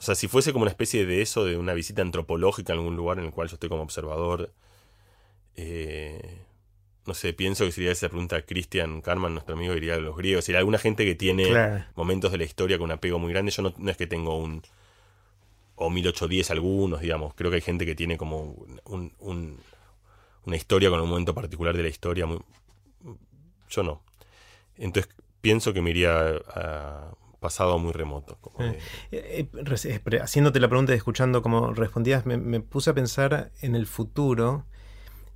o sea, si fuese como una especie de eso, de una visita antropológica en algún lugar en el cual yo estoy como observador, eh, no sé, pienso que sería esa pregunta a Christian Karman, nuestro amigo, diría a los griegos. Hay alguna gente que tiene momentos de la historia con un apego muy grande, yo no, es que tengo un. o 1810 algunos, digamos. Creo que hay gente que tiene como un, una historia con un momento particular de la historia. Muy, yo no. Entonces pienso que me iría a, pasado muy remoto. Eh, eh, eh, haciéndote la pregunta y escuchando cómo respondías, me, puse a pensar en el futuro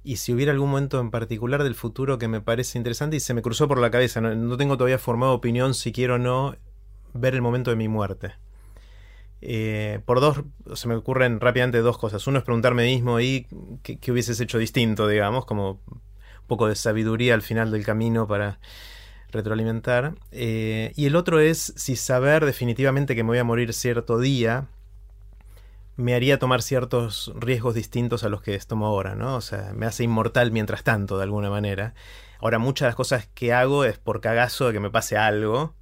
y si hubiera algún momento en particular del futuro que me parece interesante y se me cruzó por la cabeza. No, tengo todavía formado opinión si quiero o no ver el momento de mi muerte. por dos, se me ocurren rápidamente dos cosas. Uno es preguntarme mismo y qué, qué hubieses hecho distinto, digamos, como un poco de sabiduría al final del camino para retroalimentar. Eh, y el otro es si saber definitivamente que me voy a morir cierto día me haría tomar ciertos riesgos distintos a los que tomo ahora, ¿no? O sea, me hace inmortal mientras tanto, de alguna manera. Ahora, muchas de las cosas que hago es por cagazo de que me pase algo.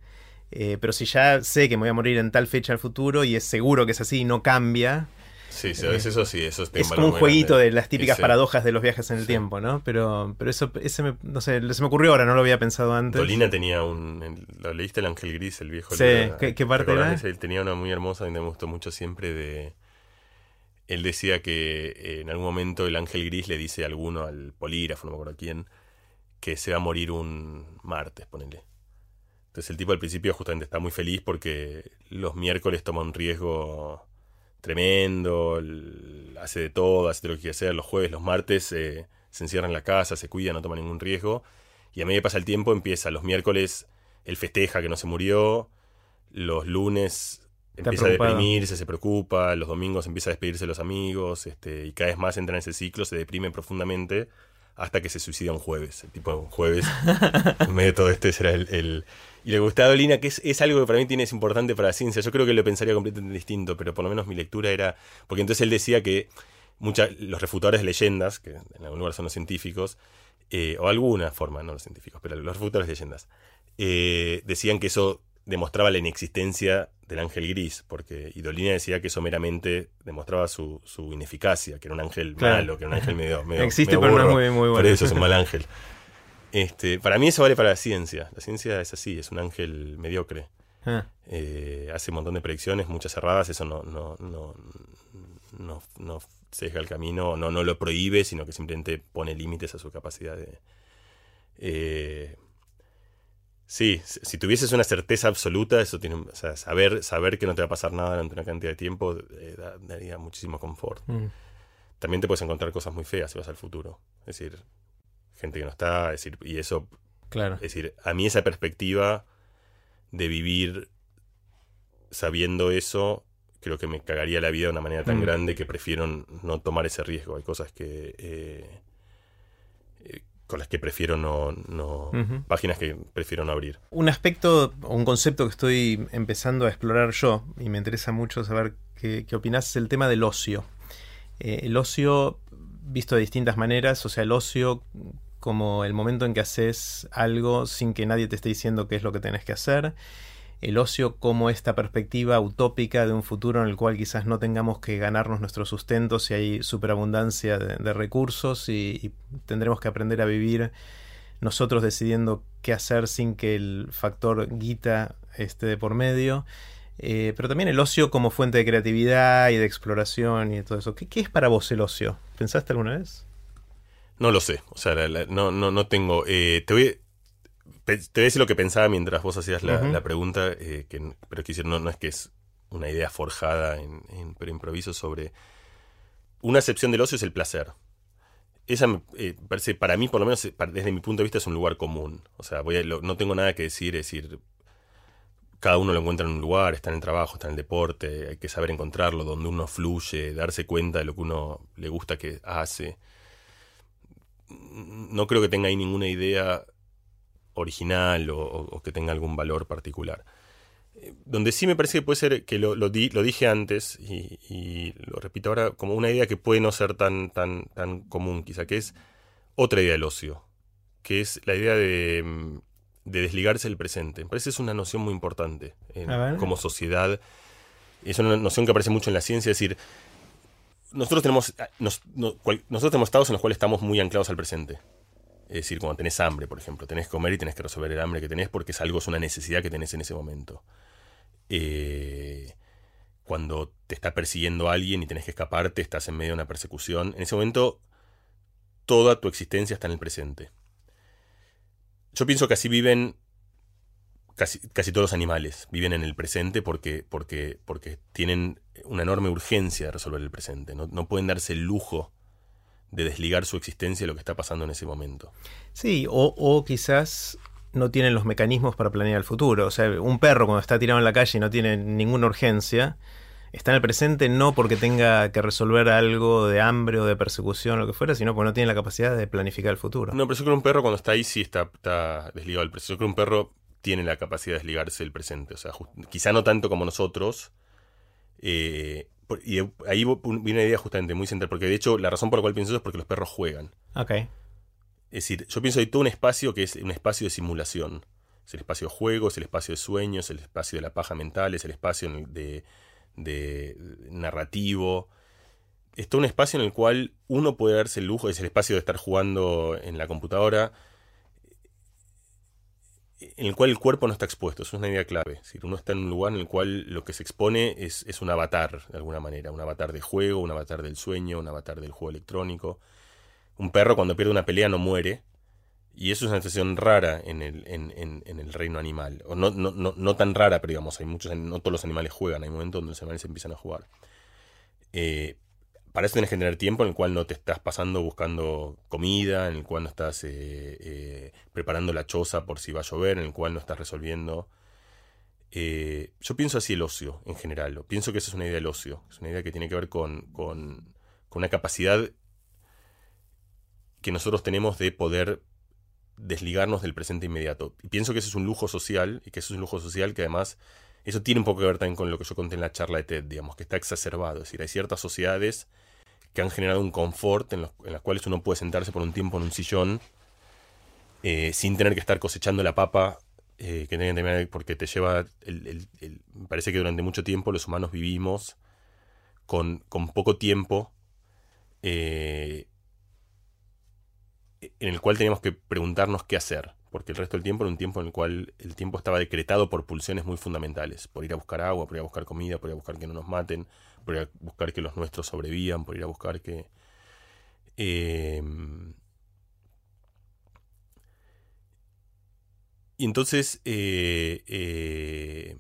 Eh, pero si ya sé que me voy a morir en tal fecha al futuro y es seguro que es así y no cambia, Sí, eso sí, eso es como un jueguito de las típicas paradojas de los viajes en el tiempo, ¿no? Pero, pero eso, ese me, no sé, se me ocurrió ahora, no lo había pensado antes. Dolina tenía un, ¿lo leíste el Ángel Gris, el viejo? Sí, ¿Qué, parte era? Él tenía una muy hermosa y me gustó mucho siempre de... Él decía que eh, en algún momento el Ángel Gris le dice a alguno, al polígrafo, no me acuerdo quién, que se va a morir un martes, ponele. Entonces el tipo al principio justamente está muy feliz porque los miércoles toma un riesgo tremendo, hace de todo, hace lo que quiere hacer, los jueves, los martes eh, se encierra en la casa, se cuida, no toma ningún riesgo, y a medida que pasa el tiempo empieza, los miércoles él festeja que no se murió, los lunes empieza a deprimirse, se preocupa, los domingos empieza a despedirse de los amigos, este, y cada vez más entra en ese ciclo, se deprime profundamente hasta que se suicida un jueves. El tipo un jueves, en medio de todo esto, será el, y le gustaba a Dolina, que es, algo que para mí tiene, es importante para la ciencia. Yo creo que lo pensaría completamente distinto, pero por lo menos mi lectura era. Porque entonces él decía que muchas, los refutadores de leyendas, que en algún lugar son los científicos, eh, o alguna forma, no los científicos, pero los refutadores de leyendas, eh, decían que eso demostraba la inexistencia del ángel gris, porque Idolina decía que eso meramente demostraba su, ineficacia, que era un ángel malo, que era un ángel medio. medio Existe, pero no es muy, muy bueno. Por eso es un mal ángel. Este, para mí eso vale para la ciencia. La ciencia es así, es un ángel mediocre. Ah. Eh, hace un montón de predicciones, muchas cerradas, eso no, no, no, no, no sesga el camino, no, no lo prohíbe, sino que simplemente pone límites a su capacidad de... Eh, sí, si tuvieses una certeza absoluta, eso tiene, o sea, saber, saber que no te va a pasar nada durante una cantidad de tiempo eh, daría muchísimo confort. Mm. También te puedes encontrar cosas muy feas si vas al futuro. Es decir, gente que no está, es decir, y eso, claro. es decir, a mí esa perspectiva de vivir sabiendo eso, creo que me cagaría la vida de una manera tan mm. grande que prefiero no tomar ese riesgo. Hay cosas que eh, eh, con las que prefiero no, no páginas que prefiero no abrir. Un aspecto o un concepto que estoy empezando a explorar yo y me interesa mucho saber qué, qué opinás es el tema del ocio. Eh, el ocio visto de distintas maneras, o sea, el ocio como el momento en que haces algo sin que nadie te esté diciendo qué es lo que tenés que hacer, el ocio como esta perspectiva utópica de un futuro en el cual quizás no tengamos que ganarnos nuestro sustento si hay superabundancia de, recursos y, tendremos que aprender a vivir nosotros decidiendo qué hacer sin que el factor guita esté de por medio. Eh, pero también el ocio como fuente de creatividad y de exploración y todo eso. ¿Qué, ¿Qué, es para vos el ocio? ¿Pensaste alguna vez? No lo sé, o sea, no, no, no tengo... Eh, te, voy, te voy a decir lo que pensaba mientras vos hacías la, pregunta, eh, que, pero decir, no, no es que es una idea forjada, en, pero improviso sobre... Una excepción del ocio es el placer. Esa eh, parece, para mí, por lo menos desde mi punto de vista, es un lugar común. O sea, voy no tengo nada que decir, es decir, cada uno lo encuentra en un lugar, está en el trabajo, está en el deporte, hay que saber encontrarlo, donde uno fluye, darse cuenta de lo que uno le gusta que hace no creo que tenga ahí ninguna idea original o, que tenga algún valor particular. Eh, donde sí me parece que puede ser, que lo, lo, dije antes y, lo repito ahora, como una idea que puede no ser tan, tan, tan común quizá, que es otra idea del ocio, que es la idea de, desligarse del presente. Me parece que es una noción muy importante como sociedad. Es una noción que aparece mucho en la ciencia, es decir, nosotros tenemos, ah, nosotros estados en los cuales estamos muy anclados al presente. Es decir, cuando tenés hambre, por ejemplo, tenés que comer y tenés que resolver el hambre que tenés porque es algo, es una necesidad que tenés en ese momento. Eh, cuando te está persiguiendo alguien y tenés que escaparte, estás en medio de una persecución. En ese momento, toda tu existencia está en el presente. Yo pienso que así viven casi, casi todos los animales. Viven en el presente porque, porque, porque tienen una enorme urgencia de resolver el presente. No, pueden darse el lujo de desligar su existencia de lo que está pasando en ese momento. Sí, o, quizás no tienen los mecanismos para planear el futuro. O sea, un perro cuando está tirado en la calle y no tiene ninguna urgencia, está en el presente no porque tenga que resolver algo de hambre o de persecución o lo que fuera, sino porque no tiene la capacidad de planificar el futuro. No, pero yo creo que un perro cuando está ahí sí está, está desligado del presente. Yo creo que un perro tiene la capacidad de desligarse del presente. O sea, quizá no tanto como nosotros, eh, y ahí viene una idea justamente muy central, porque de hecho la razón por la cual pienso eso es porque los perros juegan. Ok. Es decir, yo pienso que hay todo un espacio que es un espacio de simulación. Es el espacio de juego, es el espacio de sueños, es el espacio de la paja mental, es el espacio de, de narrativo. está un espacio en el cual uno puede darse el lujo, es el espacio de estar jugando en la computadora, en el cual el cuerpo no está expuesto, eso es una idea clave. Es uno está en un lugar en el cual lo que se expone es, es, un avatar, de alguna manera, un avatar de juego, un avatar del sueño, un avatar del juego electrónico. Un perro cuando pierde una pelea no muere, y eso es una situación rara en el, en, en, el reino animal. O no, no, no, no, tan rara, pero digamos, hay muchos, no todos los animales juegan, hay momentos donde los animales empiezan a jugar. Eh, para eso tienes que tener tiempo en el cual no te estás pasando buscando comida, en el cual no estás eh, eh, preparando la choza por si va a llover, en el cual no estás resolviendo. yo pienso así el ocio en general. Pienso que esa es una idea del ocio. Es una idea que tiene que ver con, con, una capacidad que nosotros tenemos de poder desligarnos del presente inmediato. Y pienso que ese es un lujo social y que eso es un lujo social que además eso tiene un poco que ver también con lo que yo conté en la charla de TED, digamos, que está exacerbado. Es decir, hay ciertas sociedades que han generado un confort en, las cuales uno puede sentarse por un tiempo en un sillón eh, sin tener que estar cosechando la papa eh, que tienen porque te lleva, el, parece que durante mucho tiempo los humanos vivimos con, con poco tiempo eh, en el cual teníamos que preguntarnos qué hacer, porque el resto del tiempo era un tiempo en el cual el tiempo estaba decretado por pulsiones muy fundamentales, por ir a buscar agua, por ir a buscar comida, por ir a buscar que no nos maten, por ir a buscar que los nuestros sobrevivan, por ir a buscar que... Em, y entonces eh, eh,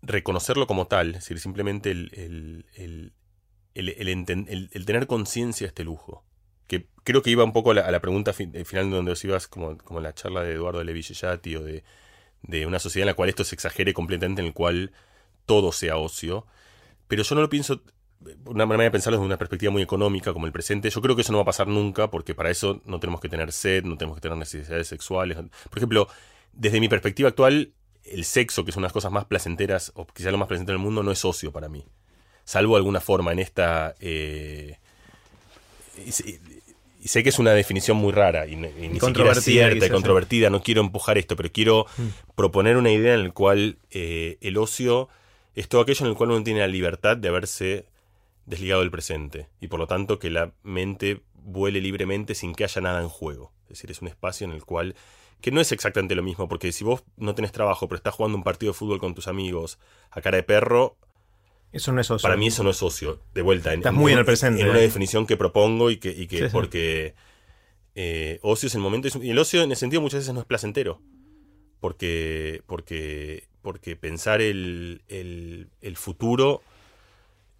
reconocerlo como tal, es decir, simplemente el, el, el tener conciencia de este lujo, que creo que iba un poco a la, pregunta eh, final donde os ibas, como, como la charla de Eduardo Levi o de, de una sociedad en la cual esto se exagere completamente, en el cual todo sea ocio. Pero yo no lo pienso, una manera de pensarlo desde una perspectiva muy económica, como el presente. Yo creo que eso no va a pasar nunca, porque para eso no tenemos que tener sed, no tenemos que tener necesidades sexuales. Por ejemplo, desde mi perspectiva actual, el sexo, que es una de las cosas más placenteras, o quizás lo más placentero del mundo, no es ocio para mí. Salvo alguna forma en esta... Eh, y sé que es una definición muy rara y, ni siquiera cierta y controvertida, no quiero empujar esto, pero quiero mm. proponer una idea en la cual eh, el ocio es todo aquello en el cual uno tiene la libertad de haberse desligado del presente y por lo tanto que la mente vuele libremente sin que haya nada en juego. Es decir, es un espacio en el cual que no es exactamente lo mismo, porque si vos no tenés trabajo, pero estás jugando un partido de fútbol con tus amigos a cara de perro, eso no es ocio. Para mí eso no es ocio, de vuelta. Estás muy en el presente. En una ¿eh? definición que propongo y que, y que porque eh, ocio es el momento. Y el ocio en el sentido muchas veces no es placentero. Porque, porque, porque pensar el, el, futuro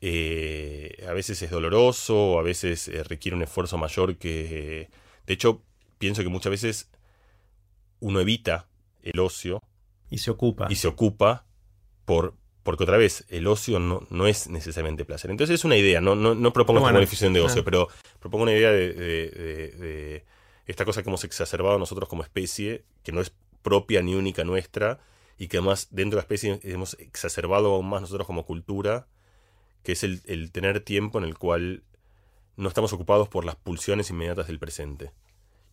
eh, a veces es doloroso, a veces requiere un esfuerzo mayor que... de hecho, pienso que muchas veces uno evita el ocio. Y se ocupa. Y se ocupa por, porque otra vez, el ocio no, no es necesariamente placer. Entonces es una idea, no, no, no propongo una definición de ocio, pero propongo una idea de, esta cosa que hemos exacerbado nosotros como especie, que no es propia ni única nuestra, y que además dentro de la especie hemos exacerbado aún más nosotros como cultura, que es el, el tener tiempo en el cual no estamos ocupados por las pulsiones inmediatas del presente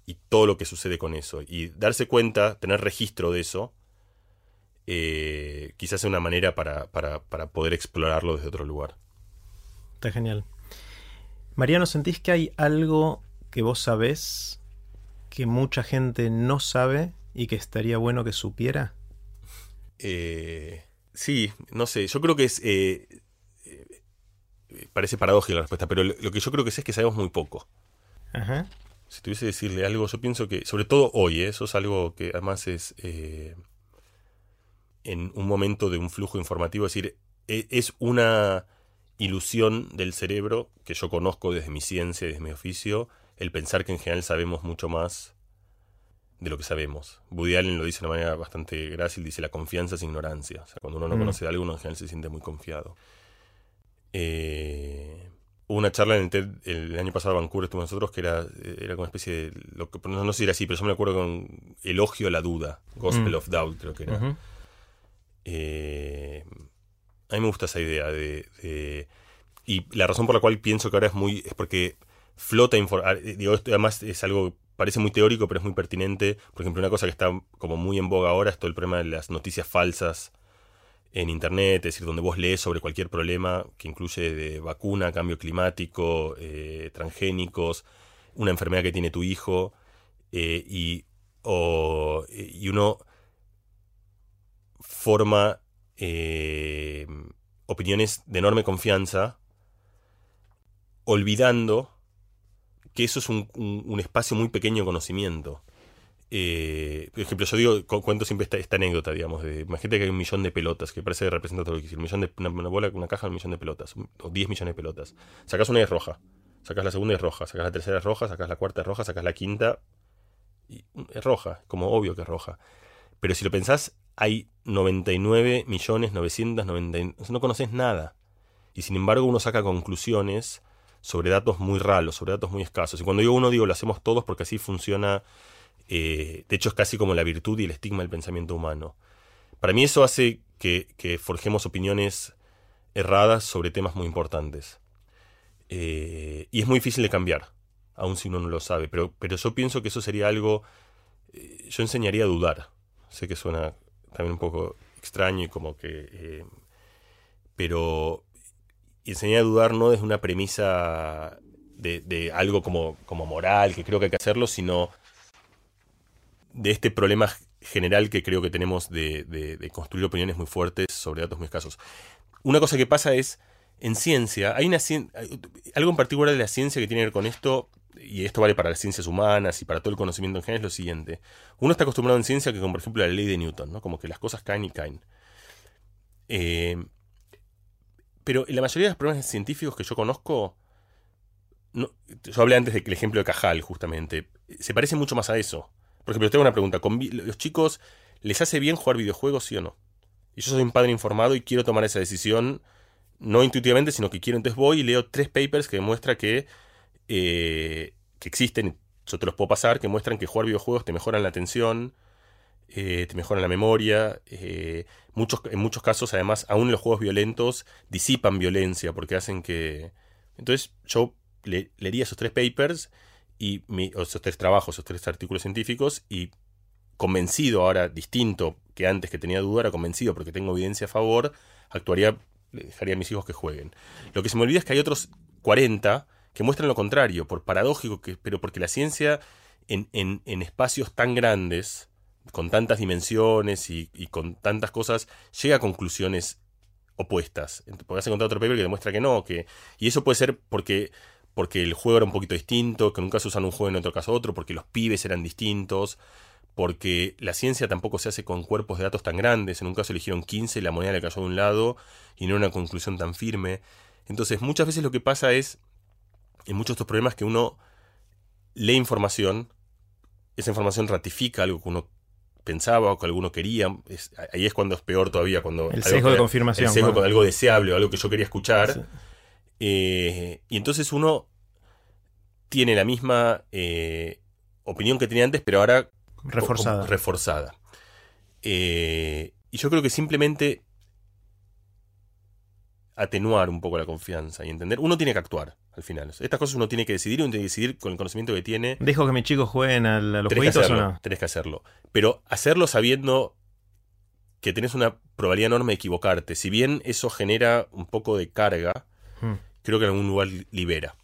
y todo lo que sucede con eso. Y darse cuenta, tener registro de eso, eh, quizás sea una manera para, poder explorarlo desde otro lugar. Está genial. Mariano, ¿sentís que hay algo que vos sabés que mucha gente no sabe y que estaría bueno que supiera? Eh, sí, no sé. Yo creo que es. Eh, parece paradójica la respuesta, pero lo, que yo creo que sé es que sabemos muy poco. Ajá. Si tuviese que decirle algo, yo pienso que, sobre todo hoy, eso es algo que además es en un momento de un flujo informativo, es decir, e, es una ilusión del cerebro que yo conozco desde mi ciencia, desde mi oficio, el pensar que en general sabemos mucho más de lo que sabemos. Woody Allen lo dice de una manera bastante grácil, dice la confianza es ignorancia. O sea, cuando uno no mm. conoce de algo, uno en general se siente muy confiado. Eh, hubo una charla en el TED el año pasado en Vancouver, estuvo nosotros, que era, era como una especie de, lo que, no, sé si era así, pero yo me acuerdo con elogio a la duda, Gospel mm. of Doubt creo que era. Eh, a mí me gusta esa idea de, Y la razón por la cual pienso que ahora es muy... es porque flota información. Ah, digo, esto además es algo... Parece muy teórico, pero es muy pertinente. Por ejemplo, una cosa que está como muy en boga ahora es todo el problema de las noticias falsas en internet, es decir, donde vos lees sobre cualquier problema que incluye de vacuna, cambio climático, eh, transgénicos, una enfermedad que tiene tu hijo, eh, y, y uno forma eh, opiniones de enorme confianza, olvidando que eso es un, espacio muy pequeño de conocimiento. Eh, por ejemplo, yo digo, cuento siempre esta, anécdota, digamos, de, imagínate que hay un millón de pelotas, que parece que representa todo lo que es, un millón de, una, bola, una caja, un millón de pelotas, o 10 millones de pelotas. Sacas una y es roja, sacas la segunda y es roja, sacas la tercera es roja, sacas la cuarta es roja, sacas la quinta y es roja, como obvio que es roja. Pero si lo pensás, hay 99 millones 990, no conoces nada. Y sin embargo uno saca conclusiones sobre datos muy raros, sobre datos muy escasos. Y cuando digo uno, digo, lo hacemos todos porque así funciona eh, de hecho, es casi como la virtud y el estigma del pensamiento humano. Para mí eso hace que, forjemos opiniones erradas sobre temas muy importantes. Eh, y es muy difícil de cambiar, aun si uno no lo sabe. Pero, pero yo pienso que eso sería algo... Eh, yo enseñaría a dudar. Sé que suena también un poco extraño y como que... pero enseñar a dudar no desde una premisa de, algo como, como moral, que creo que hay que hacerlo, sino de este problema general que creo que tenemos de, construir opiniones muy fuertes sobre datos muy escasos. Una cosa que pasa es, en ciencia, hay una algo en particular de la ciencia que tiene que ver con esto, y esto vale para las ciencias humanas y para todo el conocimiento en general, es lo siguiente. Uno está acostumbrado en ciencia que, como por ejemplo la ley de Newton, ¿no? como que las cosas caen y caen. Eh, pero la mayoría de los problemas científicos que yo conozco, yo hablé antes del ejemplo de Cajal, justamente, se parece mucho más a eso. Por ejemplo, tengo una pregunta. ¿Los chicos les hace bien jugar videojuegos, sí o no? Y yo soy un padre informado y quiero tomar esa decisión, no intuitivamente, sino que quiero. Entonces voy y leo tres papers que demuestran que, eh, que existen, yo te los puedo pasar, que muestran que jugar videojuegos te mejoran la atención, eh, te mejoran la memoria. Eh, muchos, en muchos casos, además, aún los juegos violentos disipan violencia porque hacen que... Entonces yo leería esos tres papers y esos tres trabajos, esos tres artículos científicos, y convencido ahora, distinto que antes que tenía duda, era convencido porque tengo evidencia a favor, actuaría, dejaría a mis hijos que jueguen. Lo que se me olvida es que hay otros 40 que muestran lo contrario, por paradójico, que, pero porque la ciencia en, en, espacios tan grandes, con tantas dimensiones y, con tantas cosas, llega a conclusiones opuestas. Podrás encontrar otro paper que demuestra que no, que, y eso puede ser porque porque el juego era un poquito distinto, que nunca se usan un juego en otro caso otro, porque los pibes eran distintos, porque la ciencia tampoco se hace con cuerpos de datos tan grandes, en un caso eligieron 15 y la moneda le cayó de un lado y no era una conclusión tan firme. Entonces muchas veces lo que pasa es, en muchos de estos problemas, que uno lee información, esa información ratifica algo que uno pensaba o que alguno quería. ahí es cuando es peor todavía. cuando El sesgo de confirmación. El sesgo con algo deseable o algo que yo quería escuchar. Eh, y entonces uno tiene la misma eh, opinión que tenía antes, pero ahora reforzada. reforzada. Eh, y yo creo que simplemente atenuar un poco la confianza y entender. Uno tiene que actuar al final. Estas cosas uno tiene que decidir y uno tiene que decidir con el conocimiento que tiene. ¿Dejo que mis chicos jueguen a los jueguitos o no? Tenés que hacerlo. Pero hacerlo sabiendo que tenés una probabilidad enorme de equivocarte. Si bien eso genera un poco de carga, hmm creo que en algún lugar libera.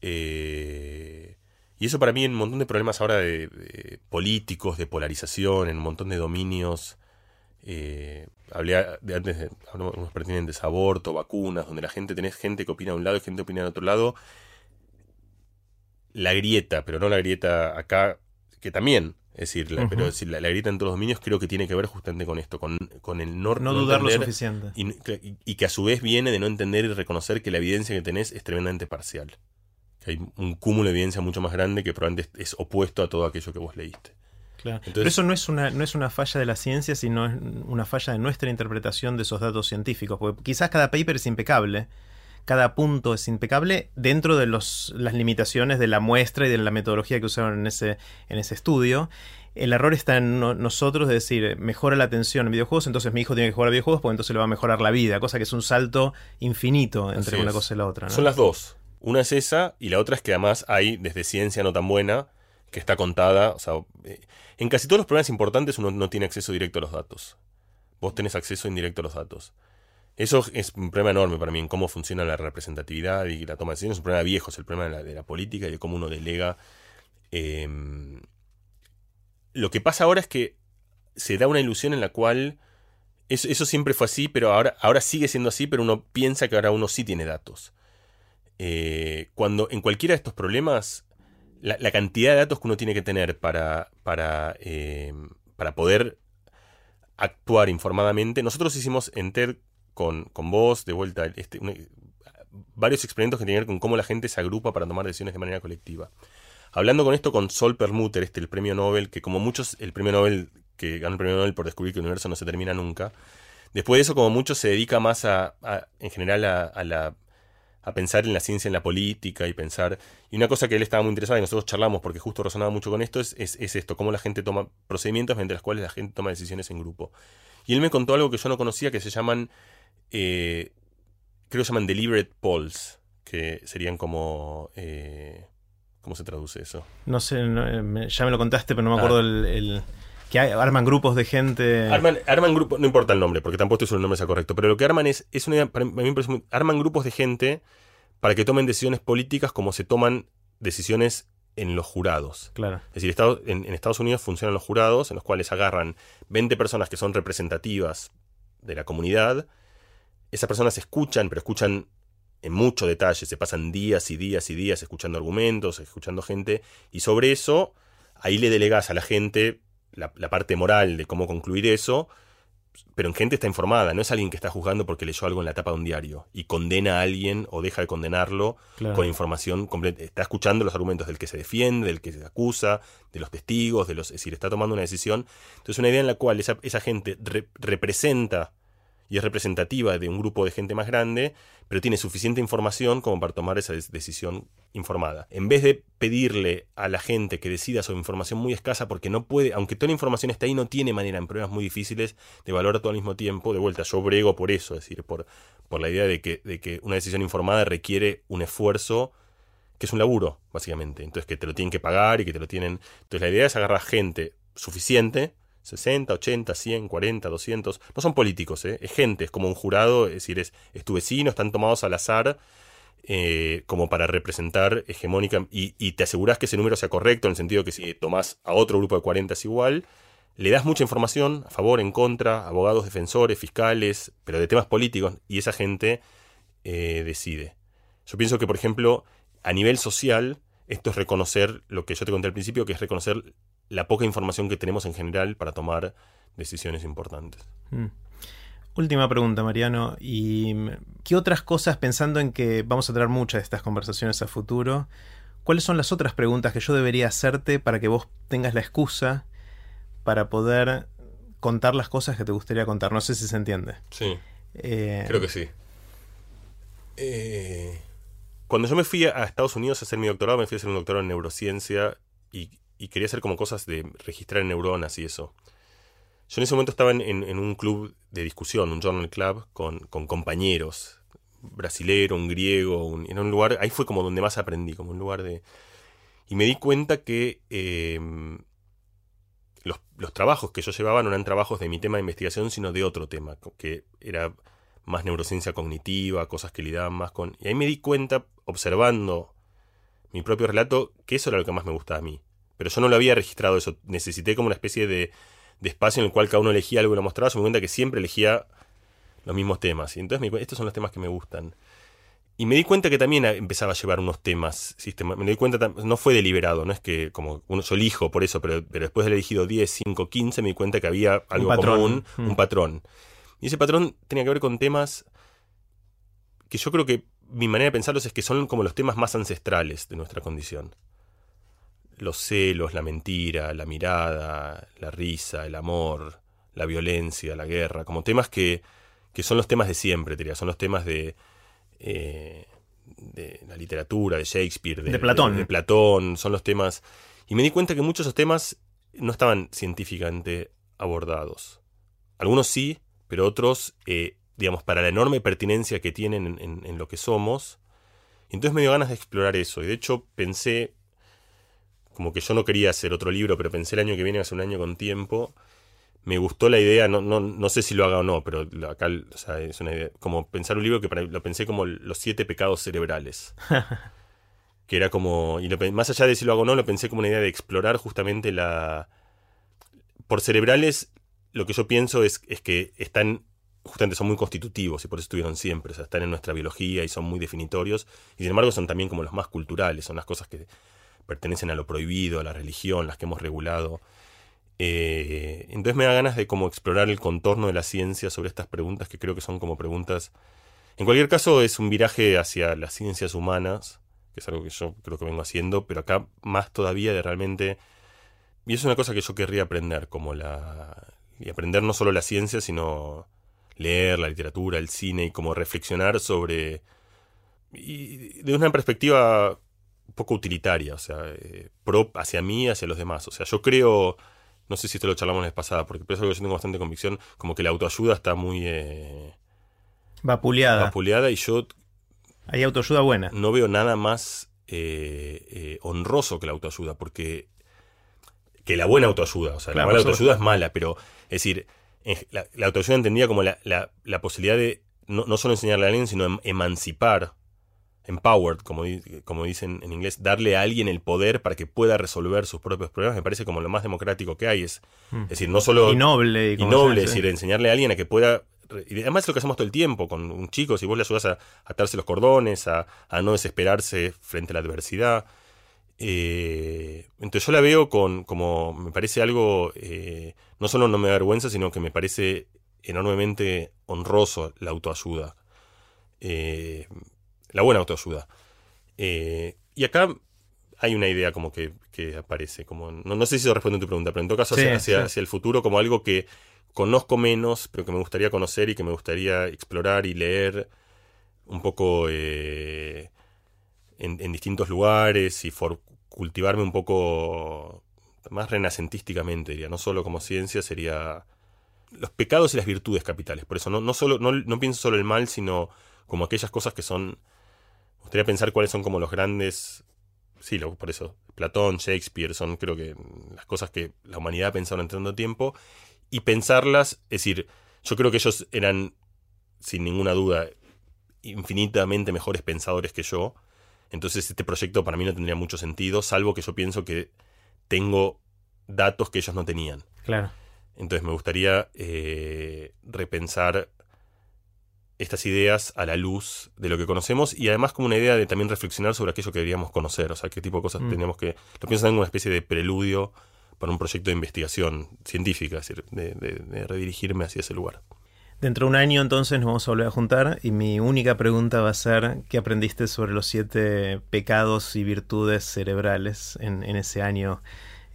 Eh, y eso para mí en un montón de problemas ahora de, políticos, de polarización, en un montón de dominios. Eh, hablé de antes de unos pertinentes, aborto, vacunas, donde la gente, tenés gente que opina de un lado y gente que opina de otro lado. La grieta, pero no la grieta acá, que también es decir, la, pero la, grieta en todos los dominios creo que tiene que ver justamente con esto, con, con el no, no, dudar lo suficiente. Y, que a su vez viene de no entender y reconocer que la evidencia que tenés es tremendamente parcial. Que hay un cúmulo de evidencia mucho más grande que probablemente es, opuesto a todo aquello que vos leíste. Claro. pero eso no es, una, no es una falla de la ciencia, sino es una falla de nuestra interpretación de esos datos científicos. Porque quizás cada paper es impecable, cada punto es impecable dentro de los, las limitaciones de la muestra y de la metodología que usaron en ese, en ese estudio. El error está en nosotros de decir, mejora la atención en videojuegos, entonces mi hijo tiene que jugar a videojuegos, porque entonces le va a mejorar la vida, cosa que es un salto infinito entre una cosa y la otra. Son las dos. Una es esa y la otra es que además hay desde ciencia no tan buena que está contada. O sea, eh, en casi todos los problemas importantes uno no tiene acceso directo a los datos. vos tenés acceso indirecto a los datos. Eso es un problema enorme para mí en cómo funciona la representatividad y la toma de decisiones. Es un problema viejo, es el problema de la, política y de cómo uno delega. Em, lo que pasa ahora es que se da una ilusión en la cual eso, siempre fue así, pero ahora, ahora sigue siendo así, pero uno piensa que ahora uno sí tiene datos. Eh, cuando en cualquiera de estos problemas, la, cantidad de datos que uno tiene que tener para, para, para poder actuar informadamente, nosotros hicimos en TED con, vos, de vuelta, este, varios experimentos que tienen que ver con cómo la gente se agrupa para tomar decisiones de manera colectiva. Hablando con esto con Sol Perlmutter, este, el premio Nobel, que como muchos, el premio Nobel, que ganó el premio Nobel por descubrir que el universo no se termina nunca, después de eso, como muchos, se dedica más a, en general, a, la a pensar en la ciencia, en la política y pensar. Y una cosa que él estaba muy interesado y nosotros charlamos porque justo resonaba mucho con esto es, es, es, esto, cómo la gente toma procedimientos mediante los cuales la gente toma decisiones en grupo. Y él me contó algo que yo no conocía que se llaman eh, creo que se llaman deliberate polls, que serían como... Eh, ¿Cómo se traduce eso? No sé, eh, ya me lo contaste, pero no me ah. acuerdo el, que arman grupos de gente. Arman, arman grupos, no importa el nombre, porque tampoco estoy el nombre sea correcto, pero lo que arman es, es una idea, para mí arman grupos de gente para que tomen decisiones políticas como se toman decisiones en los jurados. Claro. Es decir, en, en, Estados Unidos funcionan los jurados, en los cuales agarran 20 personas que son representativas de la comunidad esas personas escuchan, pero escuchan en mucho detalle, se pasan días y días y días escuchando argumentos, escuchando gente, y sobre eso, ahí le delegas a la gente la, parte moral de cómo concluir eso, pero en gente está informada, no es alguien que está juzgando porque leyó algo en la tapa de un diario y condena a alguien o deja de condenarlo con información completa. Está escuchando los argumentos del que se defiende, del que se acusa, de los testigos, de los, es decir, está tomando una decisión. Entonces, una idea en la cual esa, esa gente representa y es representativa de un grupo de gente más grande, pero tiene suficiente información como para tomar esa decisión informada. En vez de pedirle a la gente que decida sobre información muy escasa, porque no puede, aunque toda la información está ahí, no tiene manera en pruebas muy difíciles de valorar todo al mismo tiempo. De vuelta, yo brego por eso, es decir, por, por la idea de que, de que una decisión informada requiere un esfuerzo que es un laburo, básicamente. Entonces, que te lo tienen que pagar y que te lo tienen. Entonces, la idea es agarrar gente suficiente 60, 80, 100, 40, 200. No son políticos, ¿eh? es gente, es como un jurado, es decir, es, tu vecino, están tomados al azar eh, como para representar hegemónica y, te aseguras que ese número sea correcto en el sentido que si tomás a otro grupo de 40 es igual. Le das mucha información a favor, en contra, abogados, defensores, fiscales, pero de temas políticos, y esa gente eh, decide. Yo pienso que, por ejemplo, a nivel social, esto es reconocer lo que yo te conté al principio, que es reconocer la poca información que tenemos en general para tomar decisiones importantes. Mm. Última pregunta, Mariano. ¿Y qué otras cosas, pensando en que vamos a tener muchas de estas conversaciones a futuro, cuáles son las otras preguntas que yo debería hacerte para que vos tengas la excusa para poder contar las cosas que te gustaría contar? No sé si se entiende. Sí. Eh, creo que sí. Eh, cuando yo me fui a Estados Unidos a hacer mi doctorado, me fui a hacer un doctorado en neurociencia y y quería hacer como cosas de registrar neuronas y eso. Yo en ese momento estaba en, un club de discusión, un journal club, con, compañeros, brasilero, un griego, un, en un lugar, ahí fue como donde más aprendí, como un lugar de... Y me di cuenta que em, los, los, trabajos que yo llevaba no eran trabajos de mi tema de investigación, sino de otro tema, que era más neurociencia cognitiva, cosas que lidaban más con... Y ahí me di cuenta, observando mi propio relato, que eso era lo que más me gustaba a mí pero yo no lo había registrado eso. Necesité como una especie de, espacio en el cual cada uno elegía algo y lo mostraba. Se me cuenta que siempre elegía los mismos temas. Y entonces me, estos son los temas que me gustan. Y me di cuenta que también empezaba a llevar unos temas. Me di cuenta, no fue deliberado, no es que como uno, yo elijo por eso, pero, pero después de haber elegido 10, 5, 15, me di cuenta que había algo común, un mm. patrón. Y ese patrón tenía que ver con temas que yo creo que mi manera de pensarlos es que son como los temas más ancestrales de nuestra condición los celos, la mentira, la mirada, la risa, el amor, la violencia, la guerra, como temas que, que son los temas de siempre, diría, son los temas de, eh, de la literatura, de Shakespeare, de, Platón. De, Platón, son los temas... Y me di cuenta que muchos de esos temas no estaban científicamente abordados. Algunos sí, pero otros, eh, digamos, para la enorme pertinencia que tienen en, en lo que somos. Entonces me dio ganas de explorar eso. Y de hecho pensé, como que yo no quería hacer otro libro, pero pensé el año que viene, hace un año con tiempo, me gustó la idea, no, no, no sé si lo haga o no, pero acá o sea, es una idea, como pensar un libro que lo pensé como los siete pecados cerebrales. que era como, y más allá de si lo hago o no, lo pensé como una idea de explorar justamente la... Por cerebrales, lo que yo pienso es, es que están, justamente son muy constitutivos y por eso estuvieron siempre, o sea, están en nuestra biología y son muy definitorios, y sin embargo son también como los más culturales, son las cosas que pertenecen a lo prohibido, a la religión, las que hemos regulado. Eh, entonces me da ganas de como explorar el contorno de la ciencia sobre estas preguntas que creo que son como preguntas... En cualquier caso es un viraje hacia las ciencias humanas, que es algo que yo creo que vengo haciendo, pero acá más todavía de realmente... Y es una cosa que yo querría aprender, como la... Y aprender no solo la ciencia, sino leer la literatura, el cine y como reflexionar sobre... Y de una perspectiva un poco utilitaria, o sea, eh, pro hacia mí y hacia los demás. O sea, yo creo no sé si esto lo charlamos la vez pasada, porque es algo que yo tengo bastante convicción, como que la autoayuda está muy... Eh, vapuleada. Vapuleada y yo... Hay autoayuda buena. No veo nada más eh, eh, honroso que la autoayuda, porque... Que la buena autoayuda, o sea, la mala autoayuda es mala, pero es decir, la, autoayuda entendía como la, la, posibilidad de no, no, solo enseñarle a alguien, sino em, emancipar empowered, como, como dicen en inglés, darle a alguien el poder para que pueda resolver sus propios problemas, me parece como lo más democrático que hay. Es, mm. decir, no solo... Y noble. Y, noble, es decir, enseñarle a alguien a que pueda... Y además es lo que hacemos todo el tiempo con un chico, si vos le ayudas a, atarse los cordones, a, no desesperarse frente a la adversidad. Eh, entonces yo la veo con como me parece algo, eh, no solo no me da vergüenza, sino que me parece enormemente honroso la autoayuda. Eh, la buena autoayuda. Eh, y acá hay una idea como que, aparece, como no, sé si eso responde a tu pregunta, pero en todo caso hacia, el futuro como algo que conozco menos, pero que me gustaría conocer y que me gustaría explorar y leer un poco eh, en, distintos lugares y for, cultivarme un poco más renacentísticamente, diría, no solo como ciencia, sería los pecados y las virtudes capitales. Por eso no, no, solo, no, no pienso solo el mal, sino como aquellas cosas que son gustaría pensar cuáles son como los grandes. Sí, por eso. Platón, Shakespeare, son creo que las cosas que la humanidad ha pensado en tanto tiempo. Y pensarlas, es decir, yo creo que ellos eran, sin ninguna duda, infinitamente mejores pensadores que yo. Entonces este proyecto para mí no tendría mucho sentido, salvo que yo pienso que tengo datos que ellos no tenían. Claro. Entonces me gustaría eh, repensar estas ideas a la luz de lo que conocemos y además como una idea de también reflexionar sobre aquello que deberíamos conocer, o sea, qué tipo de cosas mm. teníamos que... Lo pienso en una especie de preludio para un proyecto de investigación científica, es decir, de, redirigirme hacia ese lugar. Dentro de un año entonces nos vamos a volver a juntar y mi única pregunta va a ser ¿qué aprendiste sobre los siete pecados y virtudes cerebrales en, ese año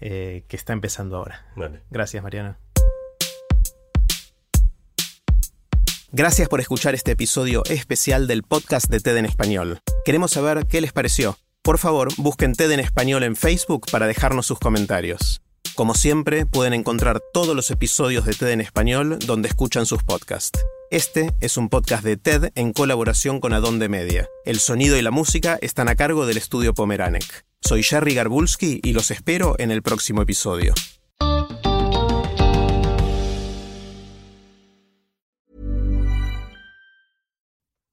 eh, que está empezando ahora? Gracias, Mariana. Gracias por escuchar este episodio especial del podcast de TED en Español. Queremos saber qué les pareció. Por favor, busquen TED en Español en Facebook para dejarnos sus comentarios. Como siempre, pueden encontrar todos los episodios de TED en Español donde escuchan sus podcasts. Este es un podcast de TED en colaboración con Adonde Media. El sonido y la música están a cargo del estudio Pomeranek. Soy Jerry Garbulski y los espero en el próximo episodio.